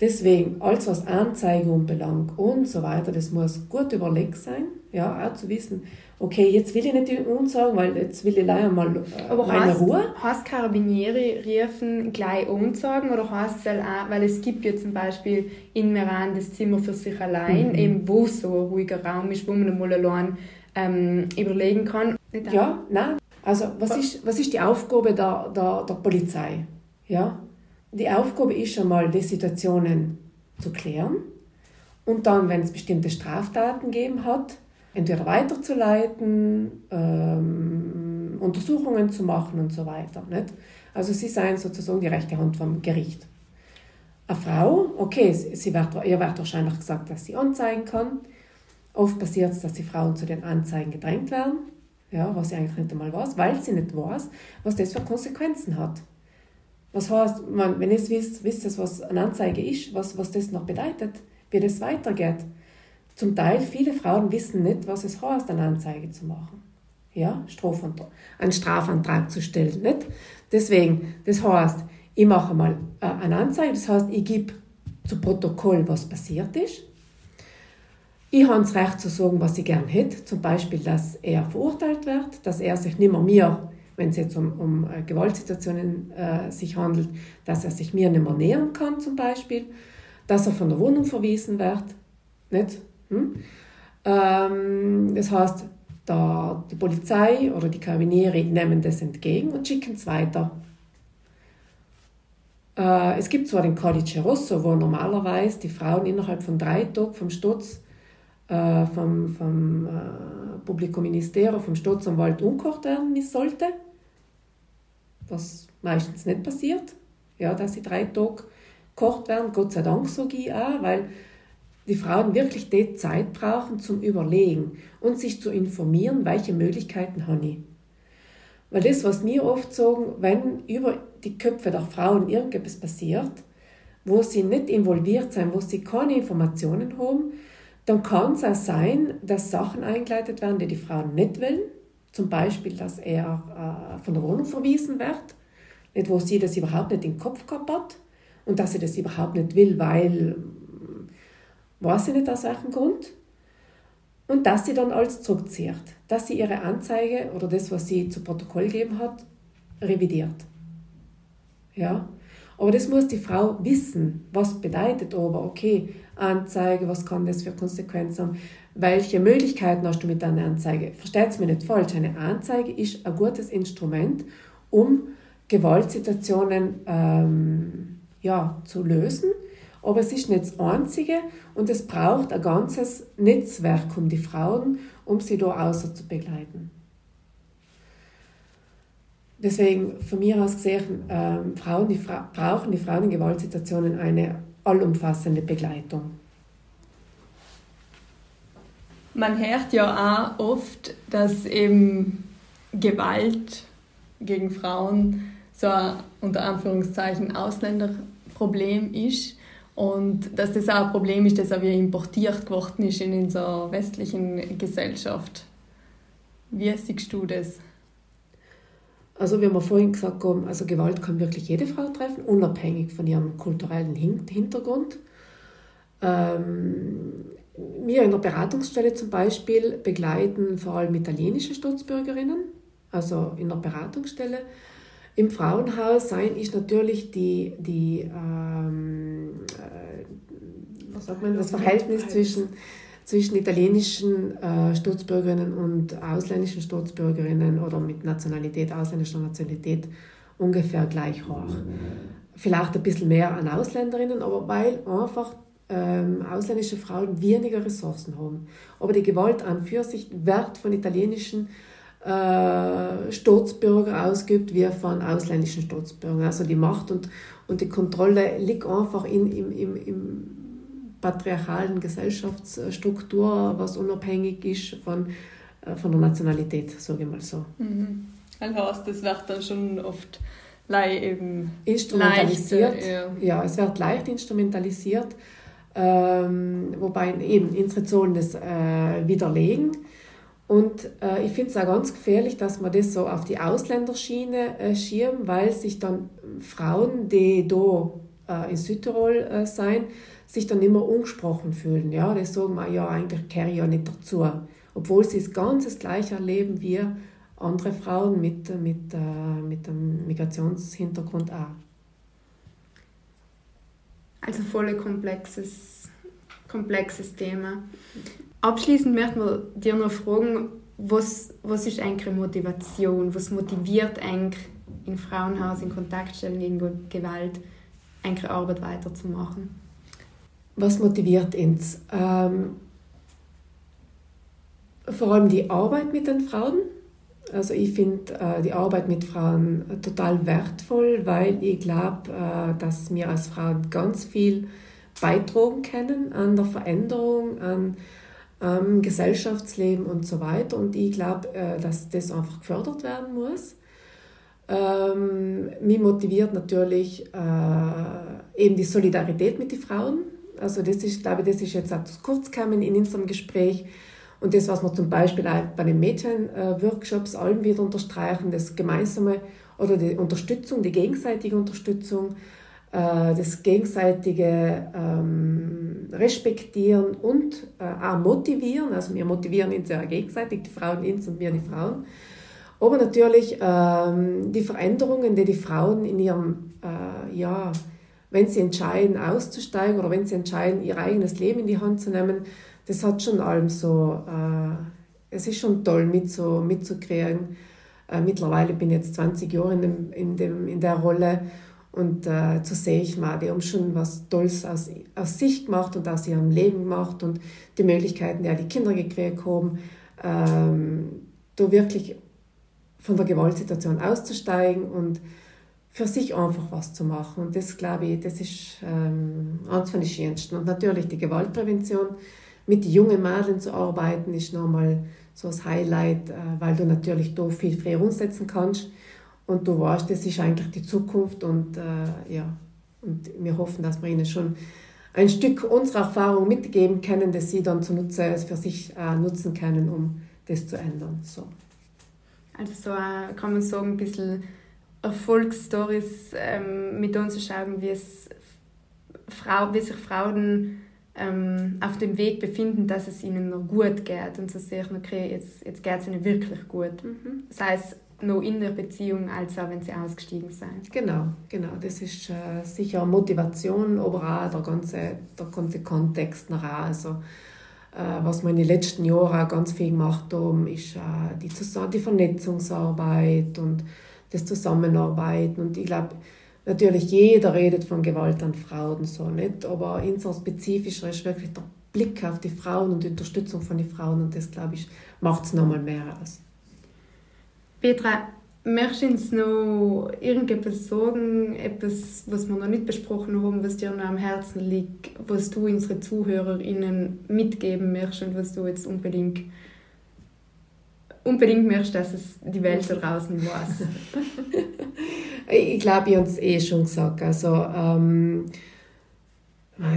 Deswegen, alles was Anzeigung belangt und so weiter, das muss gut überlegt sein. Ja, auch zu wissen, okay, jetzt will ich nicht die sagen, weil jetzt will ich leider mal äh, Aber meine heißt, Ruhe. Heißt Karabinieri riefen gleich sagen oder heißt es auch, weil es gibt ja zum Beispiel in Meran das Zimmer für sich allein, Mhm. eben wo so ein ruhiger Raum ist, wo man mal allein ähm, überlegen kann. Ja, nein. Also was ist, was ist die Aufgabe der, der, der Polizei? Ja? Die Aufgabe ist schon mal, die Situationen zu klären und dann, wenn es bestimmte Straftaten gegeben hat, entweder weiterzuleiten, ähm, Untersuchungen zu machen und so weiter. Nicht? Also sie seien sozusagen die rechte Hand vom Gericht. Eine Frau, okay, sie wird, ihr wird wahrscheinlich gesagt, dass sie anzeigen kann. Oft passiert es, dass die Frauen zu den Anzeigen gedrängt werden, ja, was sie eigentlich nicht einmal weiß, weil sie nicht weiß, was das für Konsequenzen hat. Was heißt, wenn ihr wisst, wisst ihr, was eine Anzeige ist, was, was das noch bedeutet, wie das weitergeht. Zum Teil, viele Frauen wissen nicht, was es heißt, eine Anzeige zu machen. Ja, einen Strafantrag zu stellen. Nicht? Deswegen, das heißt, ich mache mal äh, eine Anzeige, das heißt, ich gebe zu Protokoll, was passiert ist. Ich habe das Recht zu sagen, was ich gern hätte. Zum Beispiel, dass er verurteilt wird, dass er sich nicht mehr mir, wenn es jetzt um, um äh, Gewaltsituationen äh, sich handelt, dass er sich mir nicht mehr nähern kann, zum Beispiel. Dass er von der Wohnung verwiesen wird. Nicht? Hm? Ähm, das heißt, der, die Polizei oder die Karabinieri nehmen das entgegen und schicken es weiter. Äh, es gibt zwar den Codice Rosso, wo normalerweise die Frauen innerhalb von drei Tagen vom Sturz äh, vom, vom äh, Publico Ministero, vom Staatsanwalt umgekocht werden sollte, was meistens nicht passiert, ja, dass sie drei Tage gekocht werden, Gott sei Dank sage ich auch, weil die Frauen wirklich die Zeit brauchen zum Überlegen und sich zu informieren, welche Möglichkeiten habe ich. Weil das, was wir oft sagen, wenn über die Köpfe der Frauen irgendetwas passiert, wo sie nicht involviert sind, wo sie keine Informationen haben, dann kann es auch sein, dass Sachen eingeleitet werden, die die Frauen nicht wollen. Zum Beispiel, dass er äh, von der Wohnung verwiesen wird, nicht, wo sie das überhaupt nicht im Kopf gehabt hat und dass sie das überhaupt nicht will, weil weiß sie nicht aus welchem Grund. Und dass sie dann alles zurückzieht, dass sie ihre Anzeige oder das, was sie zu Protokoll gegeben hat, revidiert. Ja, aber das muss die Frau wissen, was bedeutet aber, okay, Anzeige, was kann das für Konsequenzen haben, welche Möglichkeiten hast du mit deiner Anzeige. Versteht es mir nicht falsch, eine Anzeige ist ein gutes Instrument, um Gewaltsituationen ähm, ja, zu lösen, aber es ist nicht das Einzige und es braucht ein ganzes Netzwerk um die Frauen, um sie da außer zu begleiten. Deswegen von mir aus gesehen, ähm, Frauen, die Fra brauchen die Frauen in Gewaltsituationen eine allumfassende Begleitung. Man hört ja auch oft, dass eben Gewalt gegen Frauen so ein unter Anführungszeichen Ausländerproblem ist und dass das auch ein Problem ist, das auch importiert geworden ist in unserer westlichen Gesellschaft. Wie siehst du das? Also wie wir vorhin gesagt haben, also Gewalt kann wirklich jede Frau treffen, unabhängig von ihrem kulturellen Hintergrund. Ähm, wir in der Beratungsstelle zum Beispiel begleiten vor allem italienische Staatsbürgerinnen, also in der Beratungsstelle. Im Frauenhaus sein ist natürlich die, die ähm, äh, was sagt man, das Verhältnis zwischen, zwischen italienischen äh, Staatsbürgerinnen und ausländischen Staatsbürgerinnen oder mit Nationalität, ausländischer Nationalität ungefähr gleich hoch. Vielleicht ein bisschen mehr an Ausländerinnen, aber weil einfach ähm, ausländische Frauen weniger Ressourcen haben. Aber die Gewalt an für sich wird von italienischen äh, Staatsbürger ausgibt wie von ausländischen Staatsbürgern. Also die Macht und, und die Kontrolle liegt einfach in, im, im, im patriarchalen Gesellschaftsstruktur, was unabhängig ist von, äh, von der Nationalität, sage ich mal so. Mhm. Also das wird dann schon oft eben instrumentalisiert. Leichter, ja. ja. es wird leicht instrumentalisiert, ähm, wobei eben unsere Zahlen das äh, widerlegen. Und äh, ich finde es auch ganz gefährlich, dass man das so auf die Ausländerschiene äh, schirmen, weil sich dann Frauen, die da äh, in Südtirol äh, sein, sich dann immer ungesprochen fühlen. Ja, die sagen wir, ja, eigentlich kehre ich ja nicht dazu. Obwohl sie das ganz das Gleiche erleben wie andere Frauen mit, mit, äh, mit einem Migrationshintergrund auch. Also voll komplexes, komplexes Thema. Abschließend möchten wir dir noch fragen, was, was ist eigentlich Motivation? Was motiviert eigentlich in Frauenhaus, in Kontaktstellen gegen Gewalt, eigentlich Arbeit weiterzumachen? Was motiviert uns? Ähm, vor allem die Arbeit mit den Frauen. Also ich finde äh, die Arbeit mit Frauen total wertvoll, weil ich glaube, äh, dass wir als Frauen ganz viel beitragen können an der Veränderung, an ähm, Gesellschaftsleben und so weiter. Und ich glaube, äh, dass das einfach gefördert werden muss. Ähm, mich motiviert natürlich äh, eben die Solidarität mit den Frauen. Also das ist, glaube ich, das ist jetzt auch zu kurz gekommen in unserem Gespräch. Und das, was wir zum Beispiel auch bei den Mädchen-Workshops allen wieder unterstreichen, das gemeinsame oder die Unterstützung, die gegenseitige Unterstützung, äh, das gegenseitige ähm, Respektieren und äh, auch motivieren. Also wir motivieren uns ja gegenseitig, die Frauen uns und wir die Frauen. Aber natürlich ähm, die Veränderungen, die die Frauen in ihrem, äh, ja, wenn sie entscheiden, auszusteigen oder wenn sie entscheiden, ihr eigenes Leben in die Hand zu nehmen, das hat schon allem so, äh, es ist schon toll mit so, mitzukriegen. Äh, mittlerweile bin ich jetzt 20 Jahre in, dem, in, dem, in der Rolle und äh, zu sehen, ich mal, die haben schon was Tolles aus, aus sich gemacht und aus ihrem Leben gemacht und die Möglichkeiten, die auch die Kinder gekriegt haben, ähm, da wirklich von der Gewaltsituation auszusteigen und für sich einfach was zu machen. Und das, glaube ich, das ist ähm, eines von den schönsten. Und natürlich die Gewaltprävention, mit jungen Mädchen zu arbeiten, ist nochmal so das Highlight, äh, weil du natürlich da viel früher umsetzen kannst und du weißt, das ist eigentlich die Zukunft und äh, ja, und wir hoffen, dass wir ihnen schon ein Stück unserer Erfahrung mitgeben können, dass sie dann zunutze, für sich äh, nutzen können, um das zu ändern. So. Also so äh, kann man sagen, ein bisschen Erfolgsstories ähm, mit uns zu schauen, wie, es Frau, wie sich Frauen ähm, auf dem Weg befinden, dass es ihnen noch gut geht und zu so sehen, okay, jetzt, jetzt geht es ihnen wirklich gut. Mhm. Das heißt, noch in der Beziehung, als auch wenn sie ausgestiegen sind. Genau, genau. Das ist äh, sicher Motivation, aber auch der ganze, der ganze Kontext nach also äh, was wir in den letzten Jahren auch ganz viel gemacht haben, ist äh, die, die Vernetzungsarbeit und das Zusammenarbeiten. Und ich glaube, natürlich jeder redet von Gewalt an Frauen so nicht, aber unser spezifischer ist wirklich der Blick auf die Frauen und die Unterstützung von den Frauen und das, glaube ich, macht es nochmal mehr aus. Petra, möchtest du uns noch irgendetwas sagen, etwas, was wir noch nicht besprochen haben, was dir noch am Herzen liegt, was du unseren ZuhörerInnen mitgeben möchtest und was du jetzt unbedingt, unbedingt möchtest, dass es die Welt da draußen weiß? ich glaube, ich habe es eh schon gesagt. Also, ähm,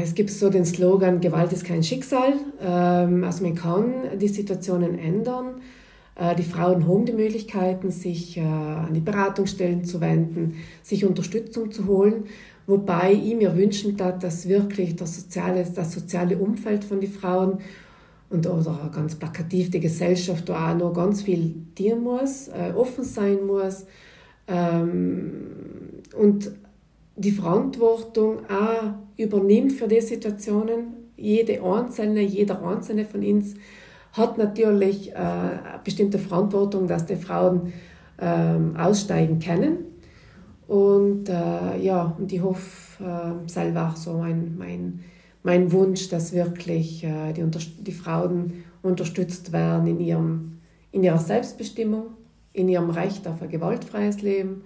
es gibt so den Slogan, Gewalt ist kein Schicksal. Ähm, also man kann die Situationen ändern. Äh, die Frauen haben die Möglichkeiten, sich äh, an die Beratungsstellen zu wenden, sich Unterstützung zu holen. Wobei ich mir wünschen darf, dass wirklich das soziale, das soziale Umfeld von den Frauen und oder ganz plakativ die Gesellschaft da auch noch ganz viel dienen muss, äh, offen sein muss ähm, und die Verantwortung auch übernimmt für die Situationen. Jede Einzelne, jeder Einzelne von uns hat natürlich äh, eine bestimmte Verantwortung, dass die Frauen ähm, aussteigen können. Und äh, ja, und ich hoffe äh, selber auch so mein, mein, mein Wunsch, dass wirklich äh, die, die Frauen unterstützt werden in, ihrem, in ihrer Selbstbestimmung in ihrem Recht auf ein gewaltfreies Leben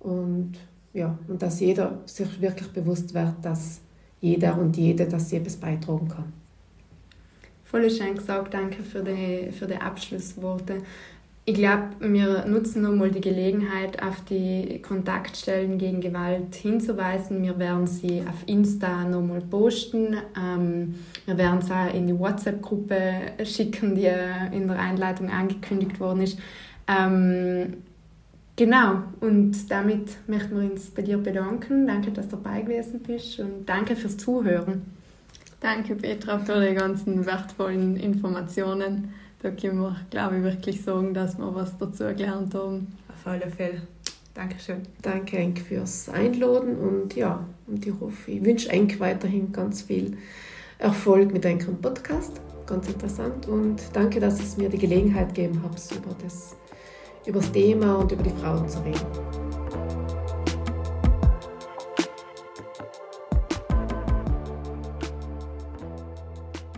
und, ja, und dass jeder sich wirklich bewusst wird, dass jeder und jede, dass sie etwas beitragen kann. Voll schön gesagt, danke für die, für die Abschlussworte. Ich glaube, wir nutzen nochmal die Gelegenheit, auf die Kontaktstellen gegen Gewalt hinzuweisen. Wir werden sie auf Insta nochmal posten. Ähm, wir werden es auch in die WhatsApp-Gruppe schicken, die in der Einleitung angekündigt worden ist. Ähm, genau, und damit möchten wir uns bei dir bedanken. Danke, dass du dabei gewesen bist und danke fürs Zuhören. Danke, Petra, für die ganzen wertvollen Informationen. Da können wir, glaube ich, wirklich sagen, dass wir was dazu gelernt haben. Auf alle Fälle. Dankeschön. Danke, Enk, fürs Einladen und ja, und ich hoffe, ich wünsche Enk weiterhin ganz viel Erfolg mit Enk Podcast. Ganz interessant und danke, dass es mir die Gelegenheit gegeben habt, über das, über das Thema und über die Frauen zu reden.